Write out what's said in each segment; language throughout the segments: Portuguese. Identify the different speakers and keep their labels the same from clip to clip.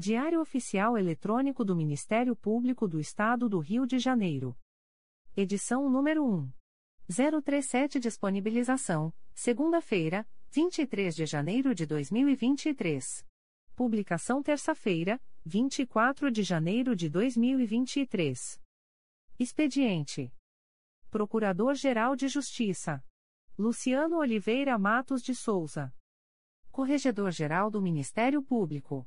Speaker 1: Diário Oficial Eletrônico do Ministério Público do Estado do Rio de Janeiro. Edição número 1. 037 Disponibilização, segunda-feira, 23 de janeiro de 2023. Publicação terça-feira, 24 de janeiro de 2023. Expediente: Procurador-Geral de Justiça Luciano Oliveira Matos de Souza. Corregedor-Geral do Ministério Público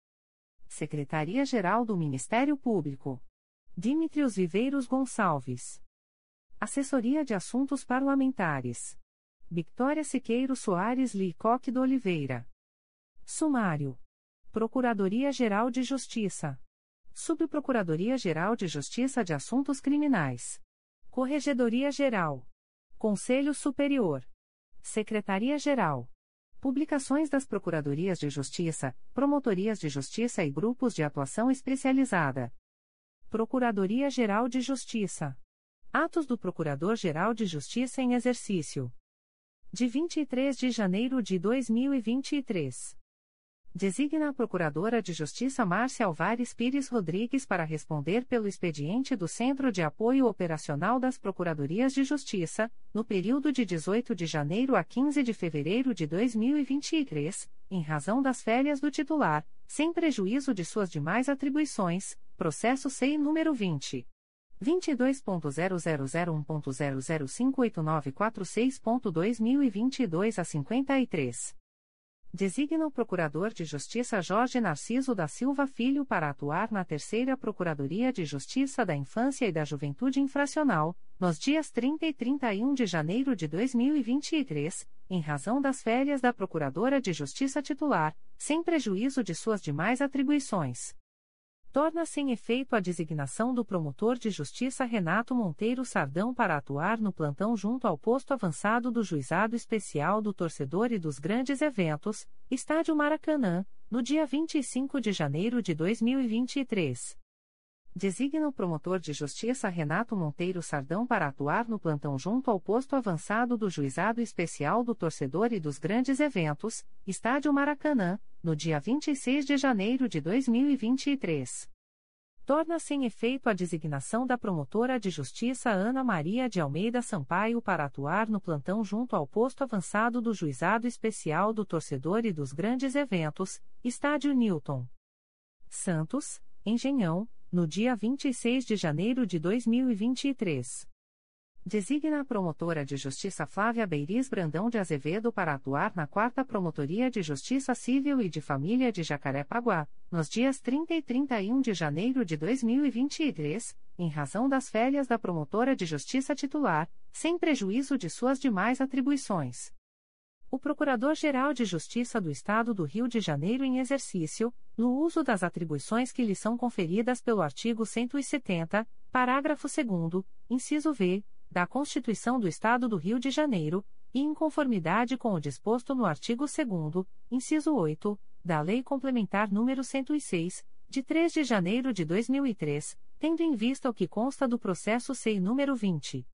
Speaker 1: Secretaria-Geral do Ministério Público. Dimitrios Viveiros Gonçalves. Assessoria de Assuntos Parlamentares. Victoria Siqueiro Soares Licoque do Oliveira. Sumário. Procuradoria-Geral de Justiça. Subprocuradoria-Geral de Justiça de Assuntos Criminais. Corregedoria-Geral. Conselho Superior. Secretaria-Geral. Publicações das Procuradorias de Justiça, Promotorias de Justiça e Grupos de Atuação Especializada. Procuradoria-Geral de Justiça. Atos do Procurador-Geral de Justiça em Exercício. De 23 de janeiro de 2023. Designa a Procuradora de Justiça Márcia Alvares Pires Rodrigues para responder pelo expediente do Centro de Apoio Operacional das Procuradorias de Justiça, no período de 18 de janeiro a 15 de fevereiro de 2023, em razão das férias do titular, sem prejuízo de suas demais atribuições, processo SEI número 20. 22.0001.0058946.2022 a 53. Designa o Procurador de Justiça Jorge Narciso da Silva Filho para atuar na Terceira Procuradoria de Justiça da Infância e da Juventude Infracional, nos dias 30 e 31 de janeiro de 2023, em razão das férias da Procuradora de Justiça titular, sem prejuízo de suas demais atribuições torna sem efeito a designação do promotor de justiça Renato Monteiro Sardão para atuar no plantão junto ao posto avançado do Juizado Especial do Torcedor e dos Grandes Eventos, Estádio Maracanã, no dia 25 de janeiro de 2023. Designa o promotor de justiça Renato Monteiro Sardão para atuar no plantão junto ao posto avançado do Juizado Especial do Torcedor e dos Grandes Eventos, Estádio Maracanã, no dia 26 de janeiro de 2023. Torna sem efeito a designação da promotora de justiça Ana Maria de Almeida Sampaio para atuar no plantão junto ao posto avançado do Juizado Especial do Torcedor e dos Grandes Eventos, Estádio Newton. Santos, Engenhão, no dia 26 de janeiro de 2023. Designa a promotora de justiça Flávia Beiris Brandão de Azevedo para atuar na 4 Promotoria de Justiça Civil e de Família de Jacarepaguá, nos dias 30 e 31 de janeiro de 2023, em razão das férias da promotora de justiça titular, sem prejuízo de suas demais atribuições. O Procurador-Geral de Justiça do Estado do Rio de Janeiro em exercício, no uso das atribuições que lhe são conferidas pelo artigo 170, parágrafo 2 inciso V, da Constituição do Estado do Rio de Janeiro, e em conformidade com o disposto no artigo 2 inciso 8, da Lei Complementar nº 106, de 3 de janeiro de 2003, tendo em vista o que consta do processo SEI número 20.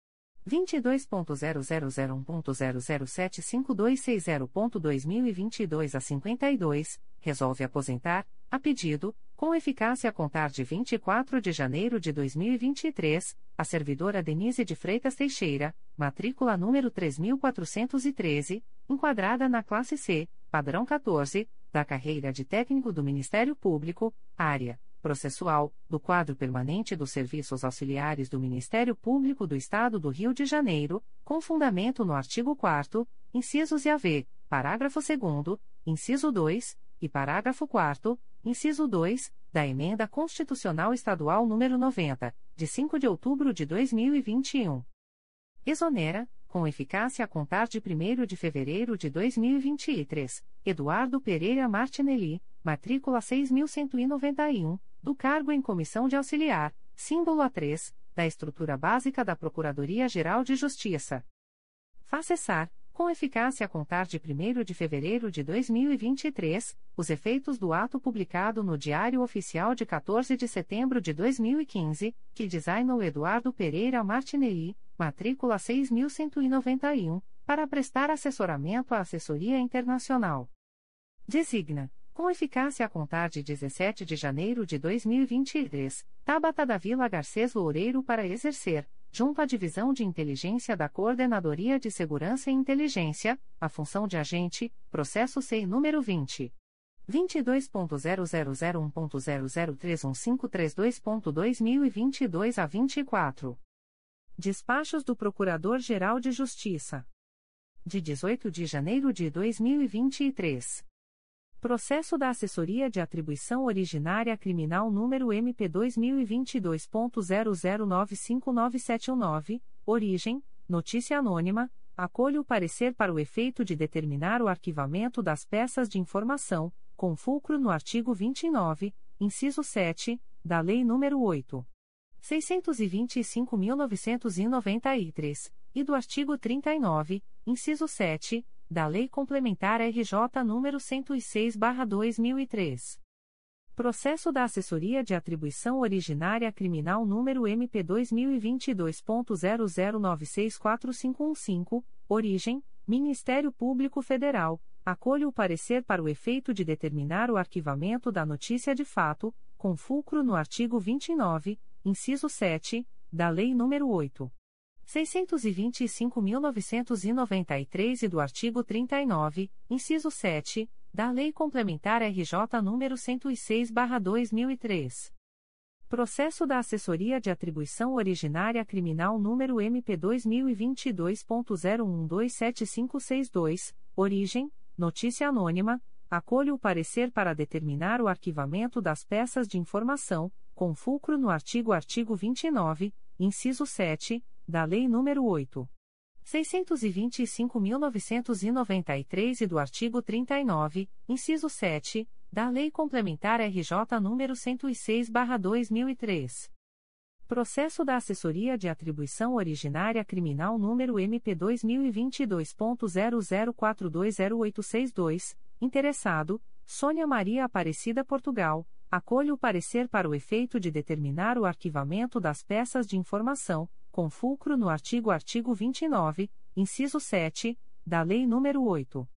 Speaker 1: 22.0001.0075260.2022 a 52, resolve aposentar, a pedido, com eficácia a contar de 24 de janeiro de 2023, a servidora Denise de Freitas Teixeira, matrícula número 3413, enquadrada na classe C, padrão 14, da carreira de técnico do Ministério Público, área processual, do quadro permanente dos serviços auxiliares do Ministério Público do Estado do Rio de Janeiro, com fundamento no artigo 4 incisos e AV, parágrafo 2 inciso 2, e parágrafo 4 inciso 2, da Emenda Constitucional Estadual nº 90, de 5 de outubro de 2021. Exonera, com eficácia a contar de 1 de fevereiro de 2023, Eduardo Pereira Martinelli, matrícula 6191, do cargo em comissão de auxiliar, símbolo A3, da estrutura básica da Procuradoria-Geral de Justiça. Faça cessar, com eficácia a contar de 1 de fevereiro de 2023, os efeitos do ato publicado no Diário Oficial de 14 de setembro de 2015, que designou Eduardo Pereira Martinelli, matrícula 6191, para prestar assessoramento à assessoria internacional. Designa, com eficácia a contar de 17 de janeiro de 2023, Tabata da Vila Garcês Loureiro para exercer, junto à Divisão de Inteligência da Coordenadoria de Segurança e Inteligência, a função de agente, processo SEI número 20. 22.0001.0031532.2022 a 24. Despachos do Procurador-Geral de Justiça. De 18 de janeiro de 2023. Processo da Assessoria de Atribuição Originária Criminal número MP2022.00959719, origem, notícia anônima, acolho o parecer para o efeito de determinar o arquivamento das peças de informação, com fulcro no artigo 29, inciso 7, da Lei nº 8. 625.993, e do artigo 39, inciso 7, da Lei Complementar RJ nº 106/2003. Processo da Assessoria de Atribuição Originária Criminal número MP2022.00964515, origem Ministério Público Federal. Acolho o parecer para o efeito de determinar o arquivamento da notícia de fato, com fulcro no artigo 29, inciso 7, da Lei nº 8. 625.993 e do artigo 39, inciso 7, da Lei Complementar RJ nº 106/2003. Processo da Assessoria de Atribuição Originária Criminal número MP2022.01275562, origem notícia anônima. Acolho o parecer para determinar o arquivamento das peças de informação, com fulcro no artigo artigo 29, inciso 7, da Lei nº 8. 625.993 e do artigo 39, inciso 7, da Lei Complementar RJ nº 106/2003. Processo da Assessoria de Atribuição Originária Criminal número MP2022.00420862, interessado, Sônia Maria Aparecida Portugal, acolho o parecer para o efeito de determinar o arquivamento das peças de informação, com fulcro no artigo artigo 29, inciso 7, da Lei nº 8.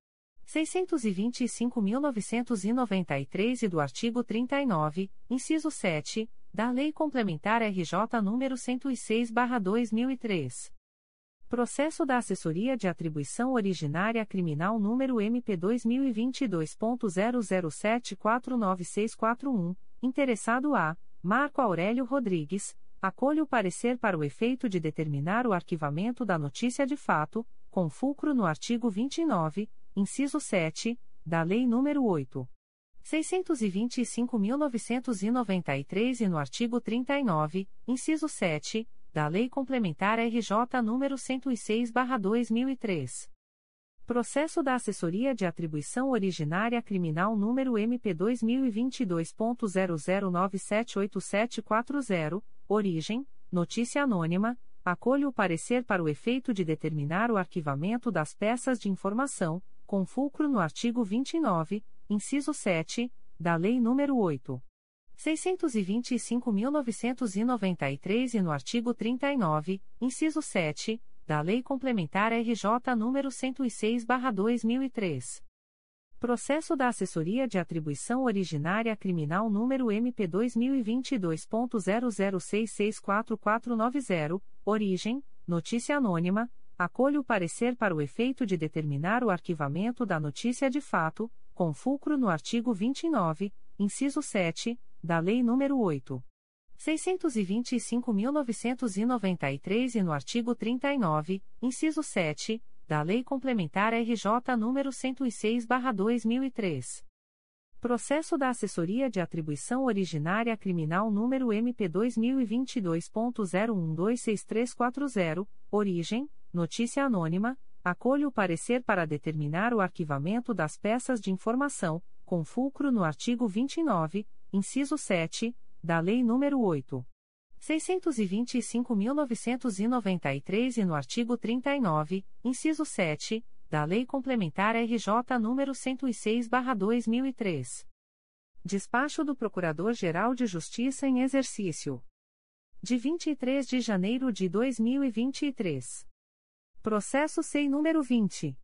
Speaker 1: 625.993 e do artigo 39, inciso 7, da Lei Complementar RJ nº 106/2003. Processo da Assessoria de Atribuição Originária Criminal número MP2022.00749641, interessado a Marco Aurélio Rodrigues Acolho o parecer para o efeito de determinar o arquivamento da notícia de fato, com fulcro no artigo 29, inciso 7, da Lei nº 8. 625.993 e no artigo 39, inciso 7, da Lei Complementar RJ nº 106/2003. Processo da Assessoria de Atribuição Originária Criminal número MP2022.00978740 Origem: notícia anônima. Acolho o parecer para o efeito de determinar o arquivamento das peças de informação, com fulcro no artigo 29, inciso 7, da Lei nº 8. 625.993 e no artigo 39, inciso 7, da Lei Complementar RJ nº 106/2003. Processo da Assessoria de Atribuição Originária Criminal número MP2022.00664490, origem, notícia anônima, acolho o parecer para o efeito de determinar o arquivamento da notícia de fato, com fulcro no artigo 29, inciso 7, da Lei nº 8. 625.993 e no artigo 39, inciso 7, da Lei Complementar RJ nº 106/2003. Processo da Assessoria de Atribuição Originária Criminal número MP2022.01126340, origem, notícia anônima, acolho o parecer para determinar o arquivamento das peças de informação, com fulcro no artigo 29, inciso 7, da Lei nº 8. 625.993 e no artigo 39, inciso 7, da Lei Complementar RJ nº 106/2003. Despacho do Procurador-Geral de Justiça em exercício. De 23 de janeiro de 2023. Processo SEI número 20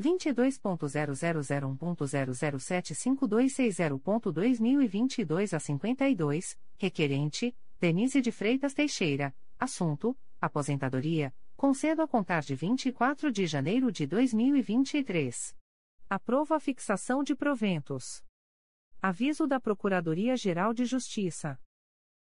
Speaker 1: 22.0001.0075260.2022 a 52, requerente Denise de Freitas Teixeira, assunto: aposentadoria, concedo a contar de 24 de janeiro de 2023. Aprova a fixação de proventos. Aviso da Procuradoria-Geral de Justiça.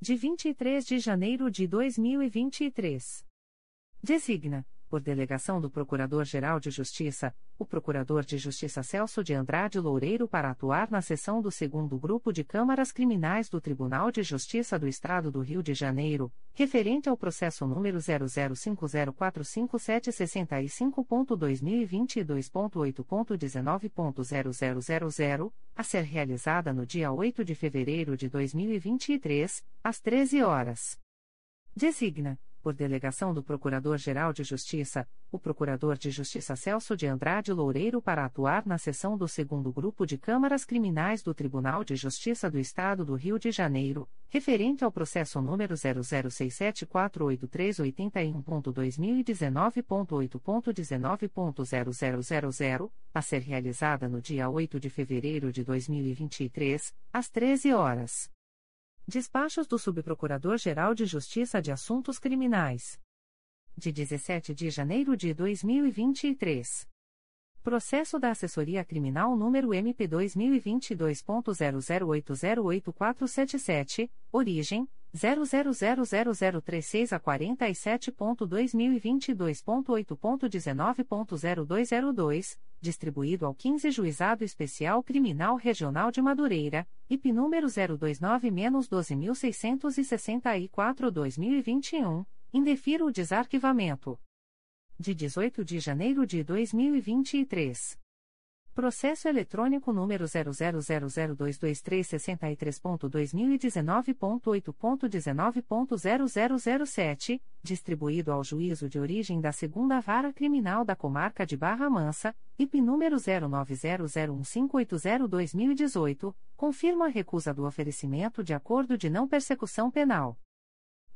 Speaker 1: de 23 de janeiro de 2023. Designa, por delegação do Procurador-Geral de Justiça, o Procurador de Justiça Celso de Andrade Loureiro para atuar na sessão do segundo grupo de câmaras criminais do Tribunal de Justiça do Estado do Rio de Janeiro, referente ao processo número 005045765.2022.8.19.0000, a ser realizada no dia 8 de fevereiro de 2023, às 13 horas. Designa por delegação do Procurador-Geral de Justiça, o Procurador de Justiça Celso de Andrade Loureiro para atuar na sessão do segundo grupo de câmaras criminais do Tribunal de Justiça do Estado do Rio de Janeiro, referente ao processo número 006748381.2019.8.19.0000, a ser realizada no dia 8 de fevereiro de 2023, às 13 horas. Despachos do Subprocurador-Geral de Justiça de Assuntos Criminais. De 17 de janeiro de 2023. Processo da Assessoria Criminal número MP2022.00808477, origem 000036 a 47.2022.8.19.0202, distribuído ao 15 Juizado Especial Criminal Regional de Madureira, IP número 029-12664-2021, indefiro o desarquivamento. De 18 de janeiro de 2023. Processo eletrônico número 000022363.2019.8.19.0007, distribuído ao Juízo de Origem da Segunda Vara Criminal da Comarca de Barra Mansa, IP número 09001580-2018, confirma a recusa do oferecimento de acordo de não persecução penal.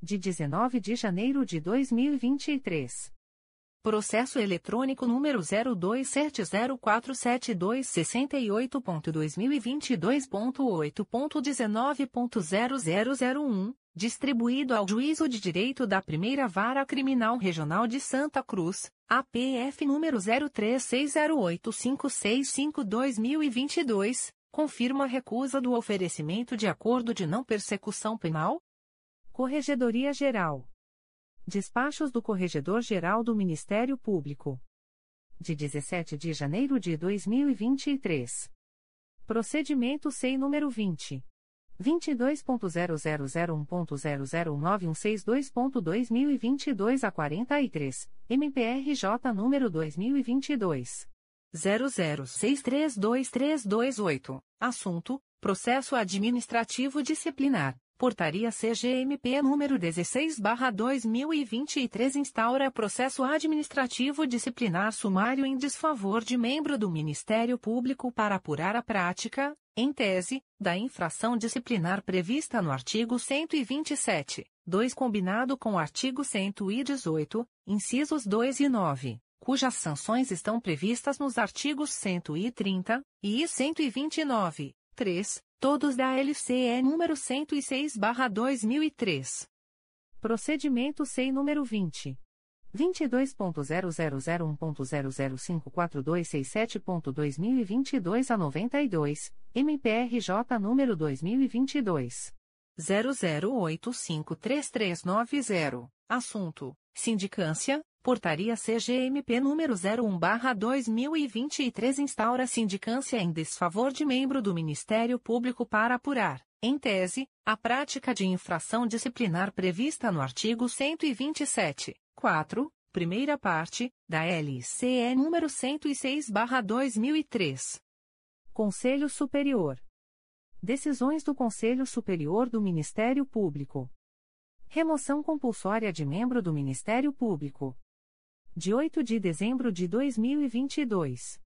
Speaker 1: De 19 de janeiro de 2023. Processo eletrônico número 027047268.2022.8.19.0001, distribuído ao Juízo de Direito da Primeira Vara Criminal Regional de Santa Cruz, APF número 03608565-2022, confirma a recusa do oferecimento de acordo de não persecução penal? Corregedoria Geral Despachos do Corregedor-Geral do Ministério Público. De 17 de janeiro de 2023. Procedimento SEI número 20. 22.0001.0019162.2022 a 43, MPRJ número 2022 00632328. Assunto: Processo Administrativo Disciplinar. Portaria CGMP número 16/2023 instaura processo administrativo disciplinar sumário em desfavor de membro do Ministério Público para apurar a prática, em tese, da infração disciplinar prevista no artigo 127, 2 combinado com o artigo 118, incisos 2 e 9 cujas sanções estão previstas nos artigos 130 e 129, 3, todos da LCE número 106/2003. Procedimento SEI número 20 22.0001.0054267.2022 a 92, MPRJ número 2022 00853390. Assunto: Sindicância Portaria CGMP número 01/2023 instaura sindicância em desfavor de membro do Ministério Público para apurar, em tese, a prática de infração disciplinar prevista no artigo 127, 4, primeira parte, da LCE número 106/2003. Conselho Superior. Decisões do Conselho Superior do Ministério Público. Remoção compulsória de membro do Ministério Público de 8 de dezembro de 2022.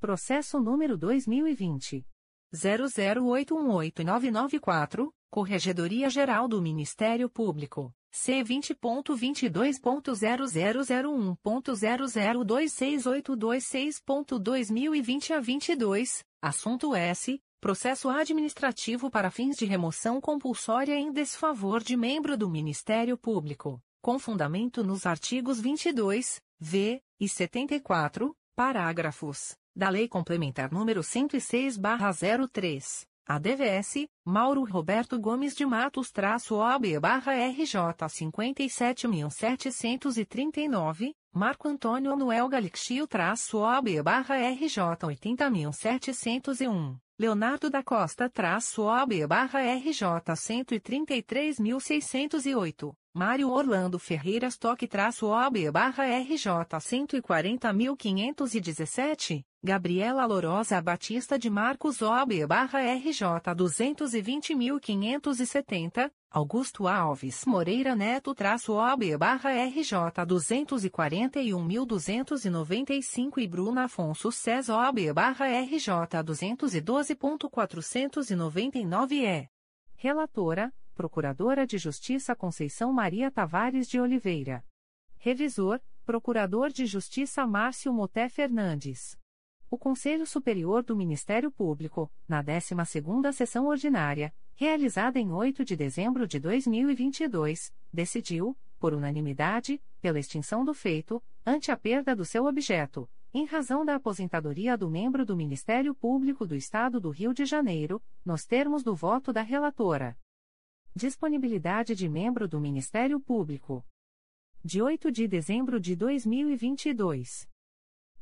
Speaker 1: Processo número 2020. 00818994, Corregedoria Geral do Ministério Público, C20.22.0001.0026826.2020 a 22, assunto S. Processo administrativo para fins de remoção compulsória em desfavor de membro do Ministério Público com fundamento nos artigos 22, v, e 74, parágrafos, da Lei Complementar nº 106/03, ADVS, Mauro Roberto Gomes de Matos traço OB/RJ 57739, Marco Antônio Anuel Galixio traço OB/RJ 80701. Leonardo da Costa traço OB/RJ 133.608, Mário Orlando Ferreira Stock traço OB barra RJ 140.517, Gabriela Lorosa Batista de Marcos OB barra RJ 220.570, Augusto Alves Moreira Neto traço OB barra RJ 241.295 e Bruna Afonso César OB barra RJ 212.499 e. Relatora Procuradora de Justiça Conceição Maria Tavares de Oliveira. Revisor, Procurador de Justiça Márcio Moté Fernandes. O Conselho Superior do Ministério Público, na 12ª Sessão Ordinária, realizada em 8 de dezembro de 2022, decidiu, por unanimidade, pela extinção do feito, ante a perda do seu objeto, em razão da aposentadoria do membro do Ministério Público do Estado do Rio de Janeiro, nos termos do voto da relatora. Disponibilidade de membro do Ministério Público. De 8 de dezembro de 2022.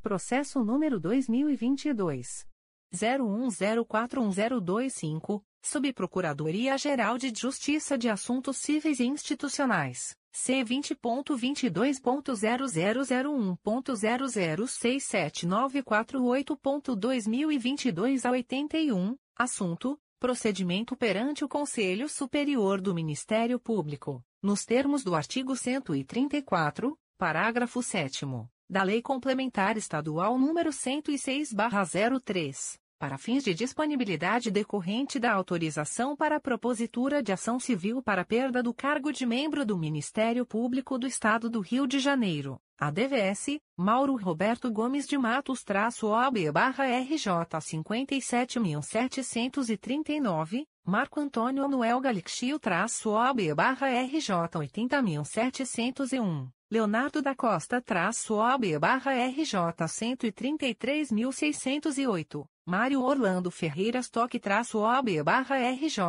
Speaker 1: Processo número 2022. 01041025, Subprocuradoria-Geral de Justiça de Assuntos Cíveis e Institucionais. C20.22.0001.0067948.2022 a 81, assunto procedimento perante o Conselho Superior do Ministério Público, nos termos do artigo 134, parágrafo 7 da Lei Complementar Estadual nº 106/03, para fins de disponibilidade decorrente da autorização para a propositura de ação civil para perda do cargo de membro do Ministério Público do Estado do Rio de Janeiro, ADVS, Mauro Roberto Gomes de Matos traço OB/RJ 57739, Marco Antônio Noel Galixio traço OB/RJ 80701, Leonardo da Costa traço OB/RJ 133608, Mário Orlando Ferreira Stock traço OB/RJ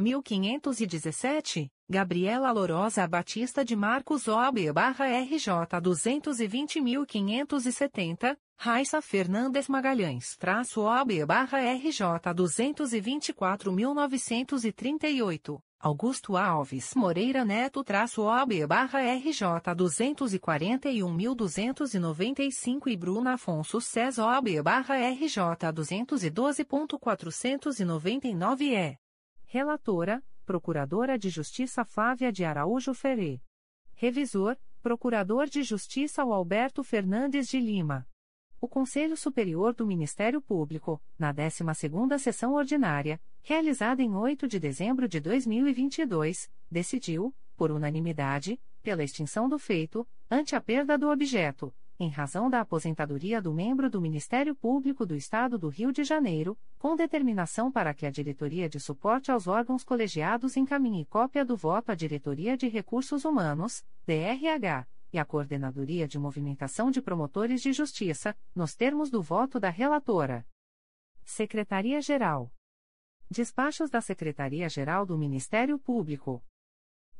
Speaker 1: 140517, Gabriela Lorosa Batista de Marcos OB barra RJ 220.570, Raissa Fernandes Magalhães traço OB barra RJ 224.938, Augusto Alves Moreira Neto traço OB barra RJ 241.295 e Bruna Afonso César OB barra RJ 212.499 e. Relatora, Procuradora de Justiça Flávia de Araújo Ferê. Revisor, Procurador de Justiça Alberto Fernandes de Lima. O Conselho Superior do Ministério Público, na 12ª Sessão Ordinária, realizada em 8 de dezembro de 2022, decidiu, por unanimidade, pela extinção do feito, ante a perda do objeto, em razão da aposentadoria do membro do Ministério Público do Estado do Rio de Janeiro, com determinação para que a Diretoria de Suporte aos Órgãos Colegiados encaminhe cópia do voto à Diretoria de Recursos Humanos, DRH, e à Coordenadoria de Movimentação de Promotores de Justiça, nos termos do voto da relatora. Secretaria-Geral. Despachos da Secretaria-Geral do Ministério Público.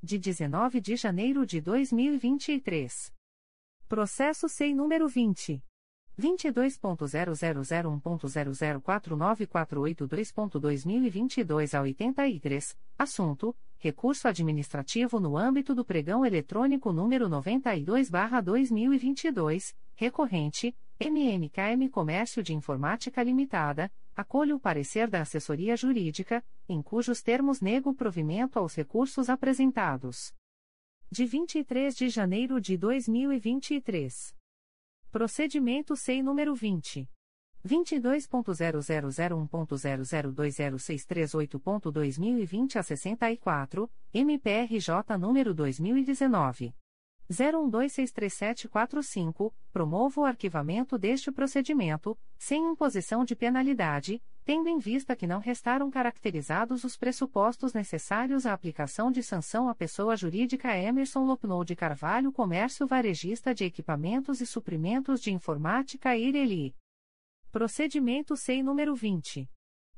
Speaker 1: De 19 de janeiro de 2023. Processo SEI número 20. 22.0001.0049482.2022 a 83, assunto: Recurso administrativo no âmbito do pregão eletrônico número 92/2022, recorrente, MMKM Comércio de Informática Limitada, acolho o parecer da assessoria jurídica, em cujos termos nego provimento aos recursos apresentados de 23 de janeiro de 2023. Procedimento SEI número 20. 22.0001.0020638.2020 a 64, MPRJ número 2019. 01263745, promovo o arquivamento deste procedimento, sem imposição de penalidade, tendo em vista que não restaram caracterizados os pressupostos necessários à aplicação de sanção à pessoa jurídica Emerson Lopnou de Carvalho Comércio Varejista de Equipamentos e Suprimentos de Informática Ireli. Procedimento SEI número 20.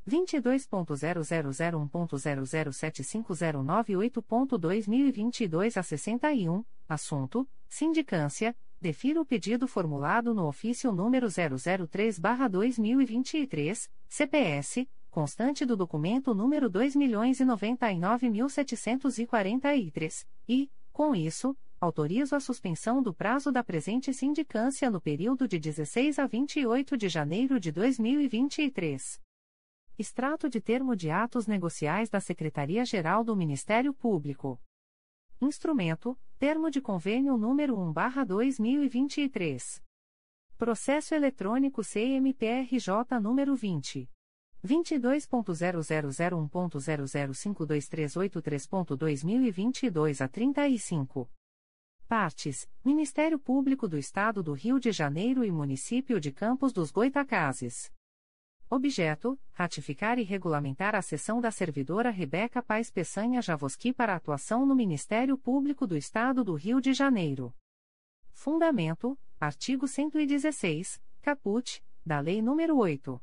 Speaker 1: 22.0001.0075098.2022 a 61, assunto, sindicância, defiro o pedido formulado no ofício número 003/2023, CPS, constante do documento número 2.099.743, e, com isso, autorizo a suspensão do prazo da presente sindicância no período de 16 a 28 de janeiro de 2023. Extrato de termo de atos negociais da Secretaria-Geral do Ministério Público. Instrumento: Termo de Convênio número 1/2023. Processo eletrônico CMPRJ número 20 22.0001.0052383.2022 a 35. Partes: Ministério Público do Estado do Rio de Janeiro e Município de Campos dos Goitacazes. Objeto: ratificar e regulamentar a sessão da servidora Rebeca Paes Peçanha Javoski para atuação no Ministério Público do Estado do Rio de Janeiro. Fundamento: artigo 116, caput, da Lei nº 8.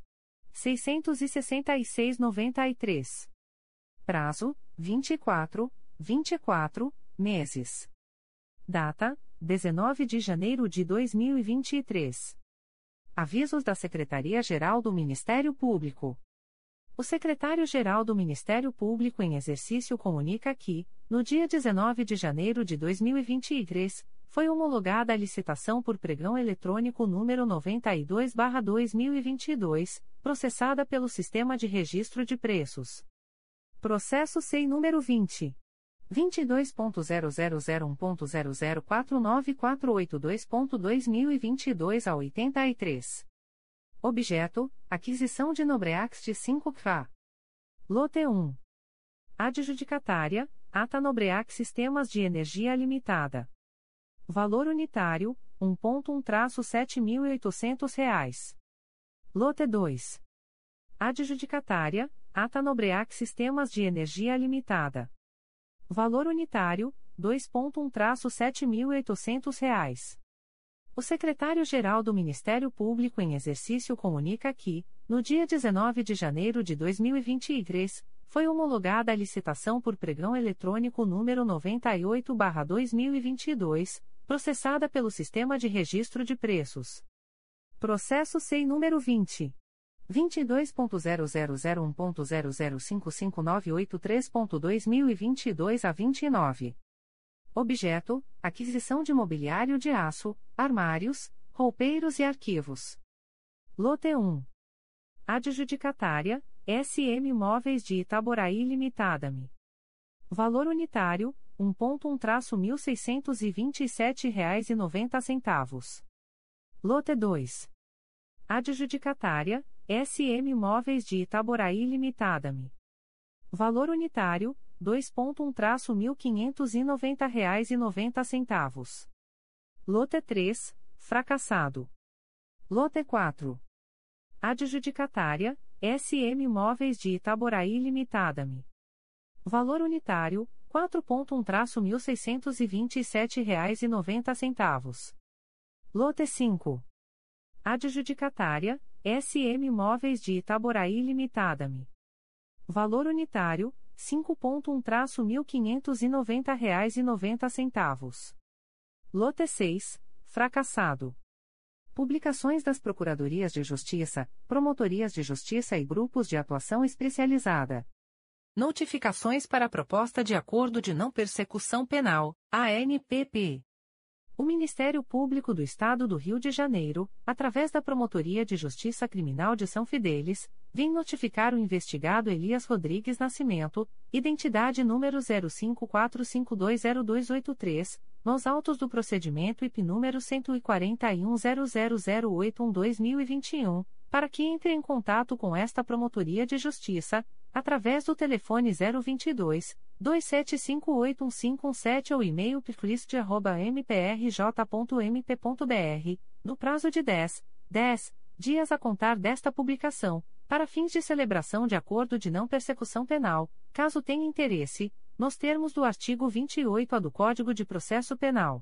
Speaker 1: 666-93. Prazo: 24, 24 meses. Data: 19 de janeiro de 2023. Avisos da Secretaria-Geral do Ministério Público. O secretário-geral do Ministério Público em exercício comunica que, no dia 19 de janeiro de 2023, foi homologada a licitação por pregão eletrônico número 92/2022, processada pelo Sistema de Registro de Preços. Processo SEI número 20 22.0001.0049482.2022 a 83. Objeto: aquisição de Nobreax de 5K. Lote 1. Adjudicatária: Ata Nobreax Sistemas de Energia Limitada. Valor unitário: 1.1-7.800 reais. Lote 2. Adjudicatária: Ata Nobreax Sistemas de Energia Limitada. Valor unitário, 2.1-7.800 reais. O secretário-geral do Ministério Público em exercício comunica que, no dia 19 de janeiro de 2023, foi homologada a licitação por pregão eletrônico número 98/2022, processada pelo Sistema de Registro de Preços. Processo SEI número 20 22.0001.0055983.2022 a 29. Objeto: aquisição de mobiliário de aço, armários, roupeiros e arquivos. Lote 1. Adjudicatária: SM Móveis de Itaboraí Limitada-me. Valor unitário: 1.1-1.627,90 reais Lote 2. Adjudicatária: SM Móveis de Itaboraí Limitada-me. Valor unitário: 2.1-1.590 reais Lote 3. Fracassado. Lote 4. Adjudicatária: SM Móveis de Itaboraí Limitada-me. Valor unitário: 4.1-1.627,90 reais Lote 5. Adjudicatária: SM Móveis de Itaboraí Limitada-me. Valor unitário: 5.1-1.590 reais Lote 6. Fracassado. Publicações das Procuradorias de Justiça, Promotorias de Justiça e Grupos de Atuação Especializada. Notificações para a Proposta de Acordo de Não Persecução Penal, ANPP. O Ministério Público do Estado do Rio de Janeiro, através da Promotoria de Justiça Criminal de São Fidélis, vem notificar o investigado Elias Rodrigues Nascimento, identidade número 0545202283, nos autos do procedimento IP número 14100081-2021, para que entre em contato com esta Promotoria de Justiça, através do telefone 022 27581517 ou e-mail piclist.mprj.mp.br, no prazo de 10, 10 dias a contar desta publicação, para fins de celebração de acordo de não persecução penal, caso tenha interesse, nos termos do artigo 28A do Código de Processo Penal.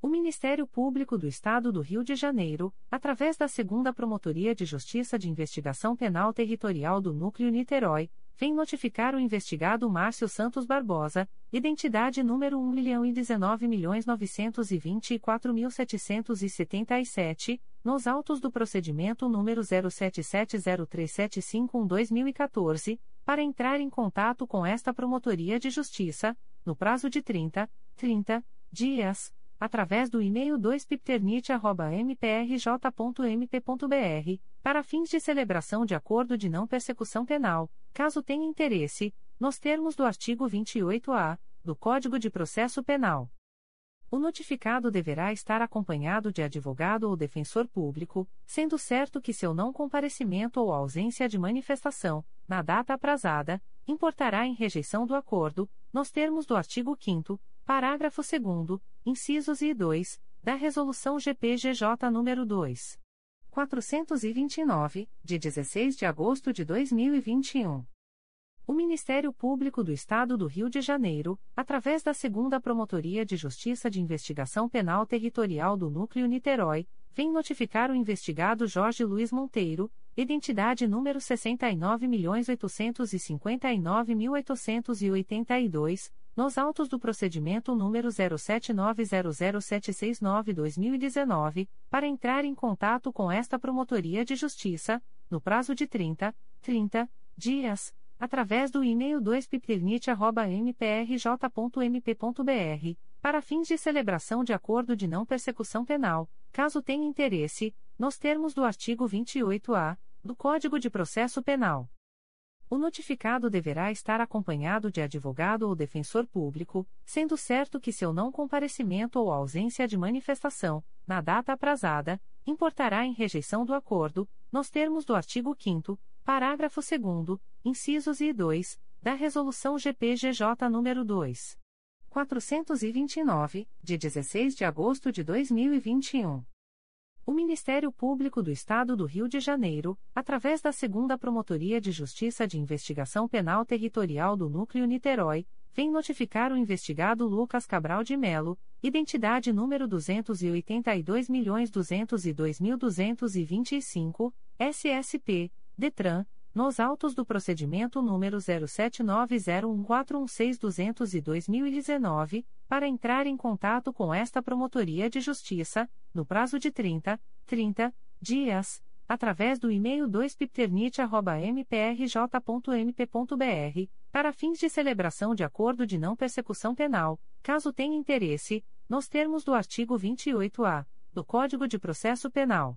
Speaker 1: O Ministério Público do Estado do Rio de Janeiro, através da Segunda Promotoria de Justiça de Investigação Penal Territorial do Núcleo Niterói, vem notificar o investigado Márcio Santos Barbosa, identidade número 1.019.924.777, nos autos do procedimento número 07703751-2014, para entrar em contato com esta Promotoria de Justiça, no prazo de 30, 30 dias através do e-mail 2pipternit.mprj.mp.br, para fins de celebração de acordo de não persecução penal, caso tenha interesse, nos termos do artigo 28-A do Código de Processo Penal. O notificado deverá estar acompanhado de advogado ou defensor público, sendo certo que seu não comparecimento ou ausência de manifestação, na data aprazada, importará em rejeição do acordo, nos termos do artigo 5 Parágrafo 2 incisos e 2, da Resolução GPGJ nº 2. 429, de 16 de agosto de 2021. O Ministério Público do Estado do Rio de Janeiro, através da Segunda Promotoria de Justiça de Investigação Penal Territorial do Núcleo Niterói, vem notificar o investigado Jorge Luiz Monteiro, identidade número 69.859.882, nos autos do procedimento número 07900769-2019, para entrar em contato com esta Promotoria de Justiça, no prazo de 30, 30 dias, através do e-mail 2pipternit.mprj.mp.br, para fins de celebração de acordo de não persecução penal, caso tenha interesse, nos termos do artigo 28-A do Código de Processo Penal. O notificado deverá estar acompanhado de advogado ou defensor público, sendo certo que seu não comparecimento ou ausência de manifestação, na data aprazada, importará em rejeição do acordo, nos termos do artigo 5 parágrafo 2 incisos e 2, da Resolução GPGJ nº 2. 429, de 16 de agosto de 2021. O Ministério Público do Estado do Rio de Janeiro, através da Segunda Promotoria de Justiça de Investigação Penal Territorial do Núcleo Niterói, vem notificar o investigado Lucas Cabral de Melo, identidade número 282.202.225, SSP, DETRAN, nos autos do procedimento número 07901416-200 para entrar em contato com esta Promotoria de Justiça, no prazo de 30, 30 dias, através do e-mail 2pipternit.mprj.mp.br, para fins de celebração de acordo de não persecução penal, caso tenha interesse, nos termos do artigo 28-A do Código de Processo Penal.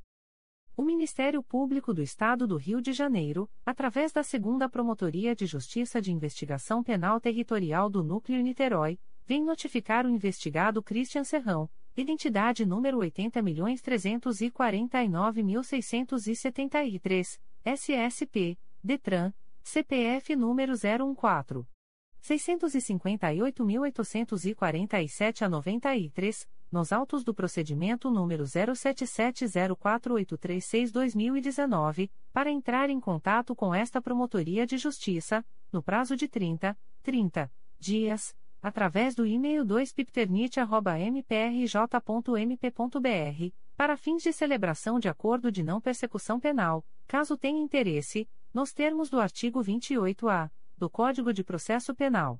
Speaker 1: O Ministério Público do Estado do Rio de Janeiro, através da Segunda Promotoria de Justiça de Investigação Penal Territorial do Núcleo Niterói, vem notificar o investigado Christian Serrão, identidade número 80.349.673, SSP, DETRAN, CPF número 014. 658.847 a 93, nos autos do procedimento número 07704836-2019, para entrar em contato com esta Promotoria de Justiça, no prazo de 30, 30 dias, através do e-mail 2pipternit.mprj.mp.br, para fins de celebração de acordo de não persecução penal, caso tenha interesse, nos termos do artigo 28-A do Código de Processo Penal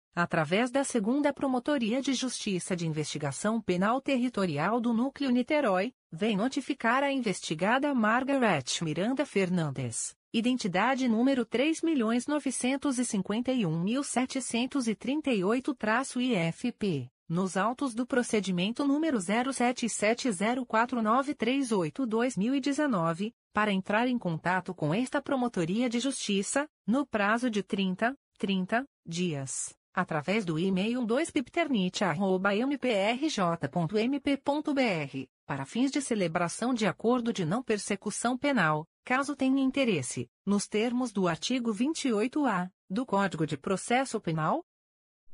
Speaker 1: através da Segunda Promotoria de Justiça de Investigação Penal Territorial do Núcleo Niterói, vem notificar a investigada Margaret Miranda Fernandes, identidade número 3.951.738-IFP, nos autos do procedimento número 07704938-2019, para entrar em contato com esta Promotoria de Justiça, no prazo de 30, 30 dias através do e-mail 2pipternit.mprj.mp.br, para fins de celebração de acordo de não persecução penal, caso tenha interesse, nos termos do artigo 28-A do Código de Processo Penal,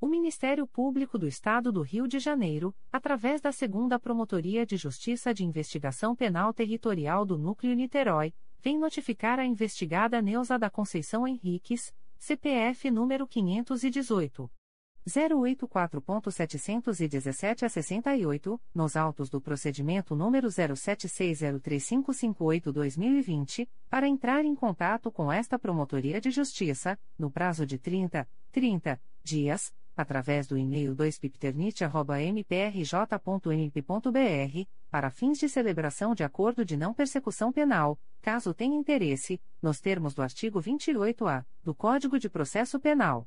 Speaker 1: O Ministério Público do Estado do Rio de Janeiro, através da Segunda Promotoria de Justiça de Investigação Penal Territorial do Núcleo Niterói, vem notificar a investigada Neuza da Conceição Henriques, CPF número 518. 084.717 a 68, nos autos do procedimento número 07603558-2020, para entrar em contato com esta Promotoria de Justiça, no prazo de 30, 30 dias, através do e-mail 2pipternit.mprj.mp.br, para fins de celebração de acordo de não persecução penal, caso tenha interesse, nos termos do artigo 28-A do Código de Processo Penal.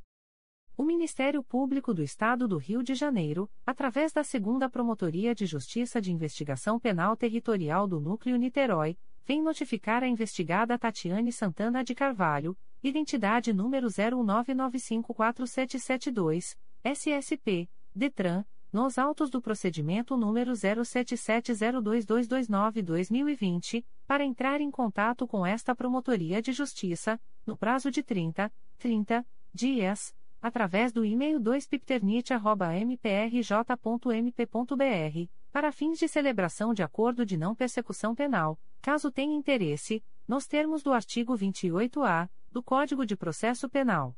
Speaker 1: O Ministério Público do Estado do Rio de Janeiro, através da Segunda Promotoria de Justiça de Investigação Penal Territorial do Núcleo Niterói, vem notificar a investigada Tatiane Santana de Carvalho, identidade número 0199547772, SSP, DETRAN, nos autos do procedimento número 07702229-2020, para entrar em contato com esta Promotoria de Justiça, no prazo de 30, 30 dias através do e-mail 2pipternit.mprj.mp.br, para fins de celebração de acordo de não persecução penal, caso tenha interesse, nos termos do artigo 28-A do Código de Processo Penal.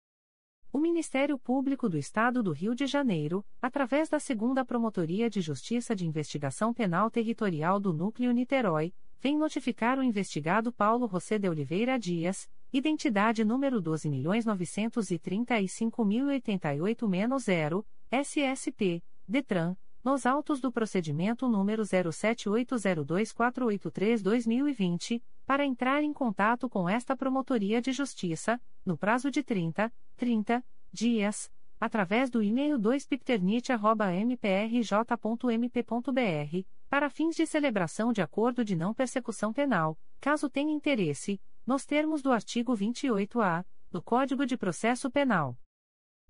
Speaker 1: O Ministério Público do Estado do Rio de Janeiro, através da Segunda Promotoria de Justiça de Investigação Penal Territorial do Núcleo Niterói, vem notificar o investigado Paulo José de Oliveira Dias, identidade número 12.935.088-0, SSP, DETRAN, nos autos do procedimento número 07802483-2020, para entrar em contato com esta Promotoria de Justiça, no prazo de 30, 30 dias, através do e-mail 2picternit.mprj.mp.br, para fins de celebração de acordo de não persecução penal, caso tenha interesse, nos termos do artigo 28-A do Código de Processo Penal.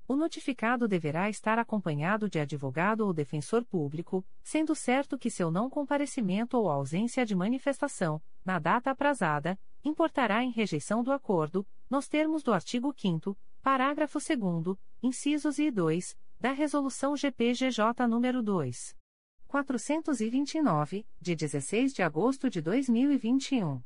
Speaker 1: O notificado deverá estar acompanhado de advogado ou defensor público, sendo certo que seu não comparecimento ou ausência de manifestação, na data aprazada, importará em rejeição do acordo, nos termos do artigo 5 parágrafo 2 incisos e 2, da Resolução GPGJ nº 2. 429, de 16 de agosto de 2021.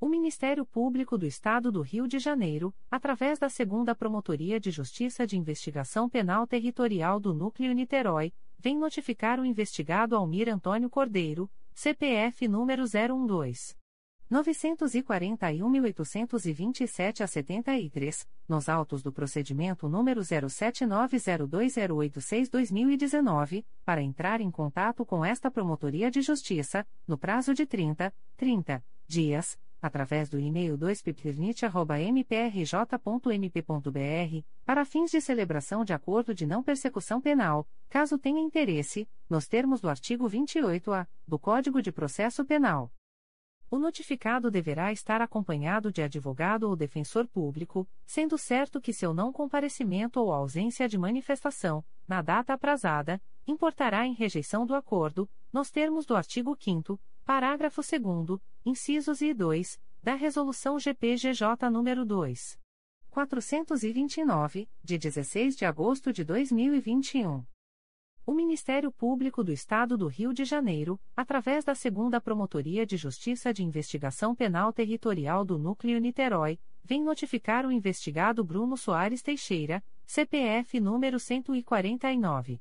Speaker 1: O Ministério Público do Estado do Rio de Janeiro, através da Segunda Promotoria de Justiça de Investigação Penal Territorial do Núcleo Niterói, vem notificar o investigado Almir Antônio Cordeiro, CPF número 012 941.827 a 73, nos autos do procedimento número 07902086-2019, para entrar em contato com esta Promotoria de Justiça, no prazo de 30, 30 dias, através do e-mail 2pipternit.mprj.mp.br, para fins de celebração de acordo de não persecução penal, caso tenha interesse, nos termos do artigo 28-A do Código de Processo Penal. O notificado deverá estar acompanhado de advogado ou defensor público, sendo certo que seu não comparecimento ou ausência de manifestação, na data aprazada, importará em rejeição do acordo, nos termos do artigo 5 parágrafo 2 incisos e 2, da Resolução GPGJ nº 2. 429, de 16 de agosto de 2021. O Ministério Público do Estado do Rio de Janeiro, através da Segunda Promotoria de Justiça de Investigação Penal Territorial do Núcleo Niterói, vem notificar o investigado Bruno Soares Teixeira, CPF número 149.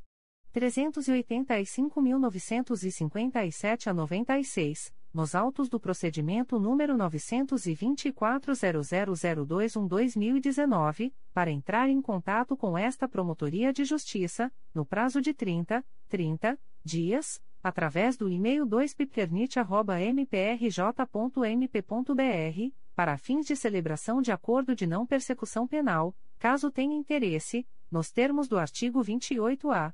Speaker 1: 385.957 a 96, nos autos do procedimento número 924.00021-2019, para entrar em contato com esta Promotoria de Justiça, no prazo de 30, 30 dias, através do e-mail 2pipternit.mprj.mp.br, para fins de celebração de acordo de não persecução penal, caso tenha interesse, nos termos do artigo 28-A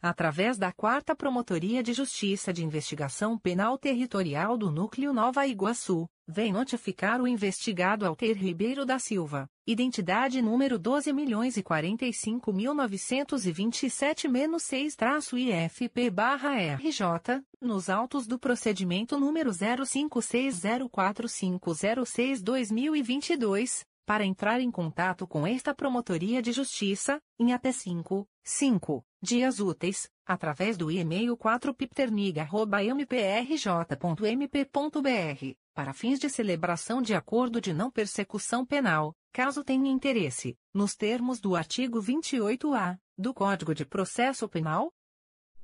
Speaker 1: através da Quarta Promotoria de Justiça de Investigação Penal Territorial do Núcleo Nova Iguaçu, vem notificar o investigado Alter Ribeiro da Silva, identidade número 12.045.927-6-IFP-RJ, nos autos do procedimento número 05604506-2022, para entrar em contato com esta Promotoria de Justiça, em até 5, 5 dias úteis, através do e-mail 4pipternig.mprj.mp.br, para fins de celebração de acordo de não persecução penal, caso tenha interesse, nos termos do artigo 28-A do Código de Processo Penal.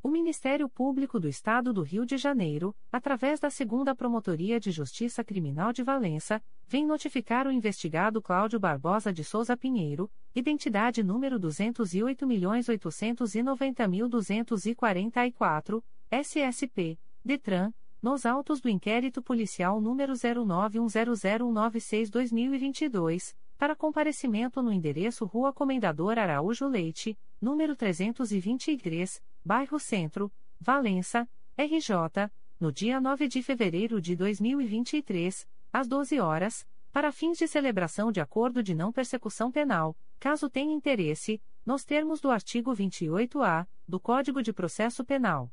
Speaker 1: O Ministério Público do Estado do Rio de Janeiro, através da Segunda Promotoria de Justiça Criminal de Valença, vem notificar o investigado Cláudio Barbosa de Souza Pinheiro, identidade número 208.890.244, SSP, DETRAN, nos autos do inquérito policial número 09100196-2022, para comparecimento no endereço Rua Comendador Araújo Leite, número 323, Bairro Centro, Valença, RJ, no dia 9 de fevereiro de 2023, às 12 horas, para fins de celebração de acordo de não persecução penal, caso tenha interesse, nos termos do artigo 28-A do Código de Processo Penal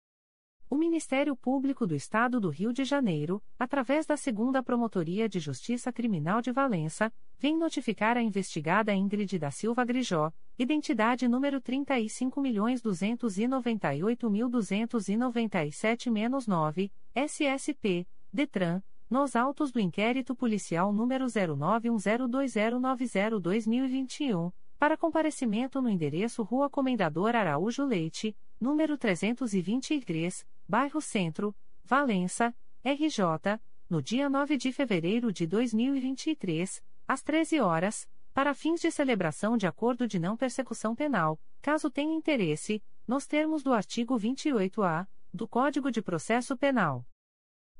Speaker 1: O Ministério Público do Estado do Rio de Janeiro, através da Segunda Promotoria de Justiça Criminal de Valença, vem notificar a investigada Ingrid da Silva Grijó, identidade número 35.298.297-9, SSP, DETRAN, nos autos do inquérito policial número 09102090-2021 para comparecimento no endereço Rua Comendador Araújo Leite, número 323, Bairro Centro, Valença, RJ, no dia 9 de fevereiro de 2023, às 13 horas, para fins de celebração de acordo de não persecução penal, caso tenha interesse, nos termos do artigo 28-A do Código de Processo Penal.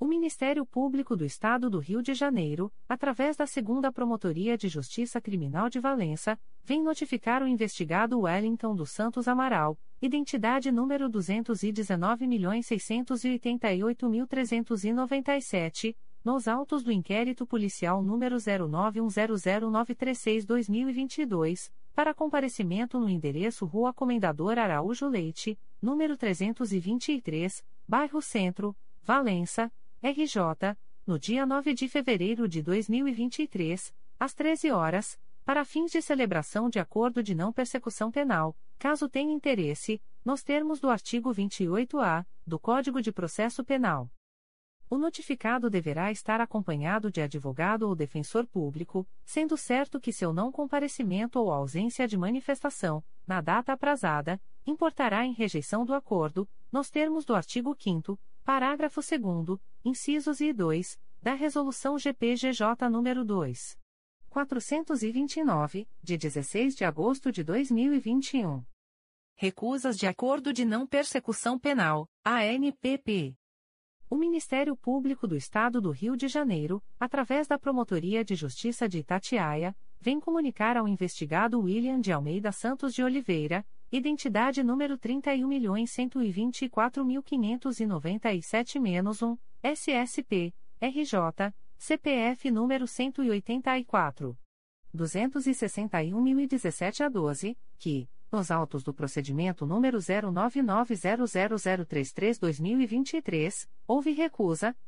Speaker 1: O Ministério Público do Estado do Rio de Janeiro, através da Segunda Promotoria de Justiça Criminal de Valença, vem notificar o investigado Wellington dos Santos Amaral, identidade número 219.688.397, nos autos do inquérito policial número 09100936-2022, para comparecimento no endereço Rua Comendador Araújo Leite, número 323, Bairro Centro, Valença, RJ, no dia 9 de fevereiro de 2023, às 13 horas, para fins de celebração de acordo de não persecução penal, caso tenha interesse, nos termos do artigo 28-A do Código de Processo Penal. O notificado deverá estar acompanhado de advogado ou defensor público, sendo certo que seu não comparecimento ou ausência de manifestação, na data aprazada, importará em rejeição do acordo, nos termos do artigo 5 Parágrafo 2 incisos e 2, da Resolução GPGJ nº 2. 429, de 16 de agosto de 2021. Recusas de Acordo de Não Persecução Penal, ANPP. O Ministério Público do Estado do Rio de Janeiro, através da Promotoria de Justiça de Itatiaia, vem comunicar ao investigado William de Almeida Santos de Oliveira, identidade número 31.124.597-1, SSP, RJ, CPF número 184. 261.017 a 12, que, nos autos do procedimento número 09900033-2023, houve recusa,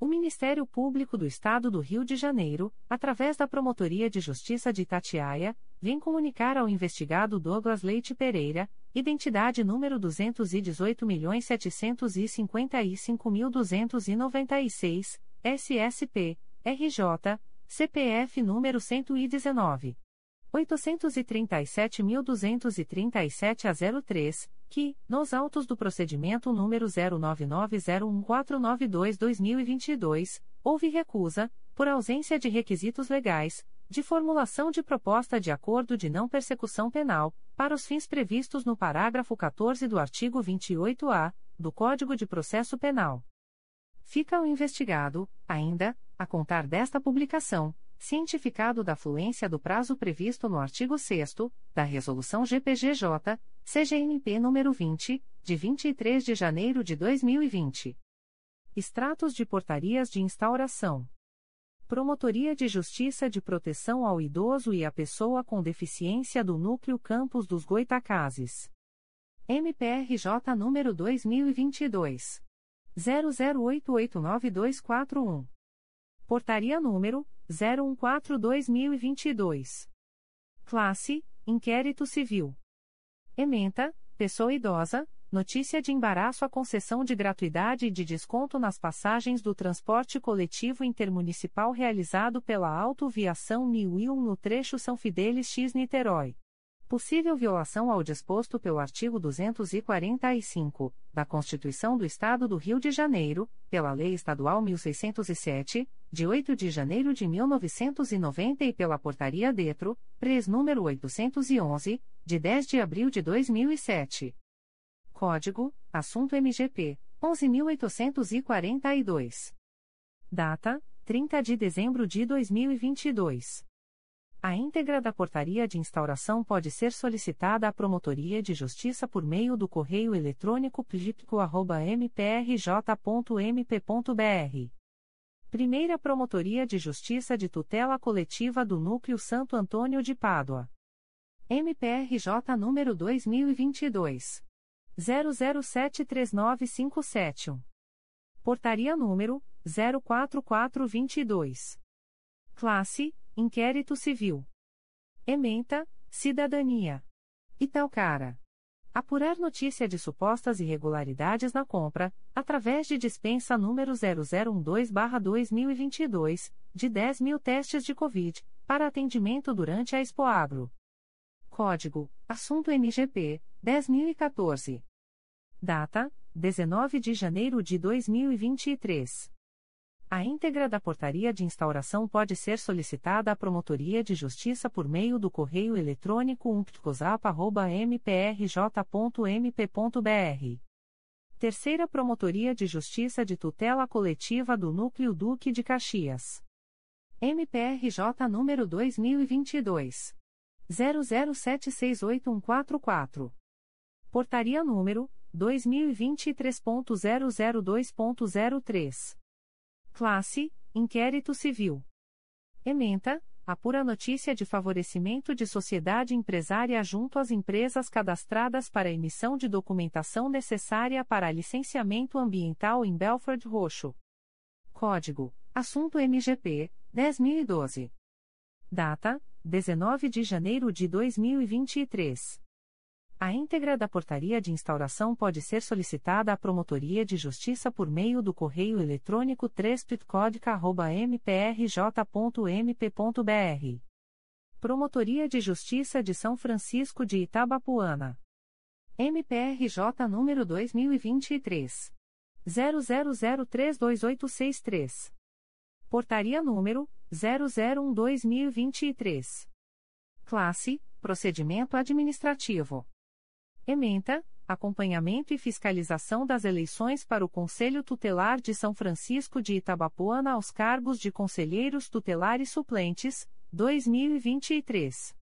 Speaker 1: O Ministério Público do Estado do Rio de Janeiro, através da Promotoria de Justiça de Itatiaia, vem comunicar ao investigado Douglas Leite Pereira, identidade número 218.755.296, SSP, RJ, CPF número 119. 837.237 a 03, que, nos autos do procedimento número 09901492-2022, houve recusa, por ausência de requisitos legais, de formulação de proposta de acordo de não persecução penal, para os fins previstos no parágrafo 14 do artigo 28-A do Código de Processo Penal. Fica o investigado, ainda, a contar desta publicação, cientificado da fluência do prazo previsto no artigo 6 da Resolução GPGJ, CGNP nº 20, de 23 de janeiro de 2020. Extratos de portarias de instauração. Promotoria de Justiça de Proteção ao Idoso e à Pessoa com Deficiência do Núcleo Campos dos Goitacazes. MPRJ número 2022 00889241. Portaria número 014/2022. Classe: Inquérito Civil. Ementa: Pessoa idosa. Notícia de embaraço à concessão de gratuidade e de desconto nas passagens do transporte coletivo intermunicipal realizado pela Autoviação Niuil no trecho São Fidélis X Niterói. Possível violação ao disposto pelo artigo 245 da Constituição do Estado do Rio de Janeiro, pela Lei Estadual 1607, de 8 de janeiro de 1990 e pela Portaria Detro, Pres número 811, de 10 de abril de 2007. Código: Assunto MGP 11842. Data: 30 de dezembro de 2022. A íntegra da portaria de instauração pode ser solicitada à Promotoria de Justiça por meio do correio eletrônico plíptico.mprj.mp.br. Primeira Promotoria de Justiça de Tutela Coletiva do Núcleo Santo Antônio de Pádua. MPRJ número 2022. 00739571. Portaria número 04422. Classe Inquérito Civil. Ementa, Cidadania. Italcara. Apurar notícia de supostas irregularidades na compra, através de dispensa número 0012-2022, de 10 mil testes de Covid, para atendimento durante a Expoagro. Código: Assunto MGP 10014. Data: 19 de janeiro de 2023. A íntegra da portaria de instauração pode ser solicitada à Promotoria de Justiça por meio do correio eletrônico umptcosap.mprj.mp.br. Terceira Promotoria de Justiça de Tutela Coletiva do Núcleo Duque de Caxias. MPRJ número 2022. 00768144. Portaria número 2023.002.03. Classe: Inquérito Civil. Ementa: apura notícia de favorecimento de sociedade empresária junto às empresas cadastradas para emissão de documentação necessária para licenciamento ambiental em Belford Roxo. Código: Assunto MGP 10012. Data: 19 de janeiro de 2023. A íntegra da portaria de instauração pode ser solicitada à Promotoria de Justiça por meio do correio eletrônico 3 Promotoria de Justiça de São Francisco de Itabapuana. MPRJ número 2023. 00032863. Portaria número 001/2023. Classe: Procedimento administrativo. Ementa: Acompanhamento e fiscalização das eleições para o Conselho Tutelar de São Francisco de Itabapoana aos cargos de conselheiros tutelares suplentes, 2023.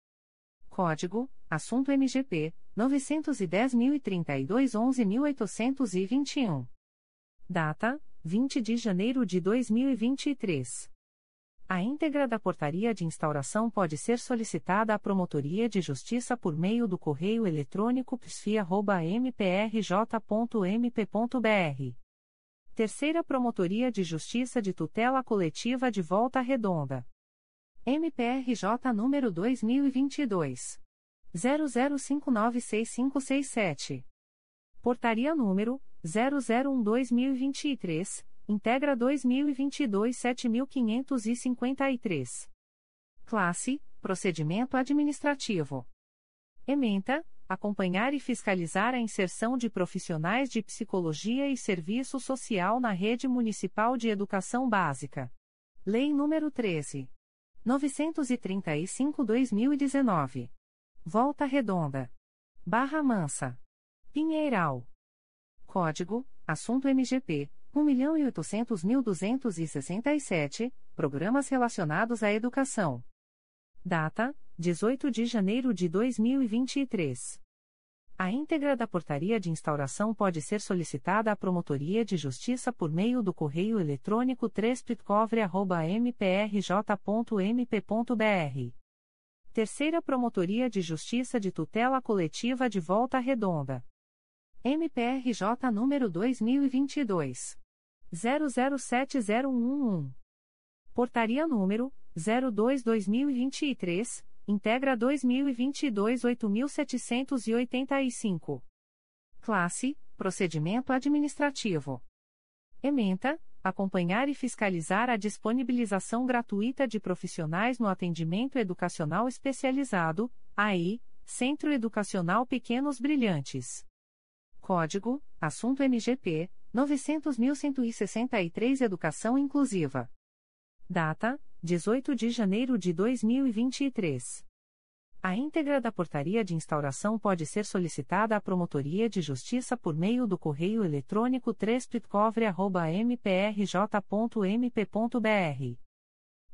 Speaker 1: Código: Assunto MGP 910.032 11.821. Data: 20 de janeiro de 2023. A íntegra da portaria de instauração pode ser solicitada à Promotoria de Justiça por meio do correio eletrônico psfia.mprj.mp.br. Terceira Promotoria de Justiça de Tutela Coletiva de Volta Redonda. MPRJ número 2022 00596567. Portaria número 001/2023, integra 2022 7553. Classe: Procedimento administrativo. Ementa: acompanhar e fiscalizar a inserção de profissionais de psicologia e serviço social na rede municipal de educação básica. Lei nº 13. 935/2019. Volta Redonda. Barra Mansa. Pinheiral. Código: Assunto MGP 1.800.267, Programas relacionados à educação. Data: 18 de janeiro de 2023. A íntegra da portaria de instauração pode ser solicitada à Promotoria de Justiça por meio do correio eletrônico 3 mprj.mp.br Terceira Promotoria de Justiça de Tutela Coletiva de Volta Redonda. MPRJ número 2022 007011. Portaria número 02/2023, integra 2022 8785. Classe: Procedimento administrativo. Ementa: acompanhar e fiscalizar a disponibilização gratuita de profissionais no atendimento educacional especializado, AI, Centro Educacional Pequenos Brilhantes. Código: Assunto MGP 900.163 Educação Inclusiva. Data: 18 de janeiro de 2023. A íntegra da portaria de instauração pode ser solicitada à Promotoria de Justiça por meio do correio eletrônico 3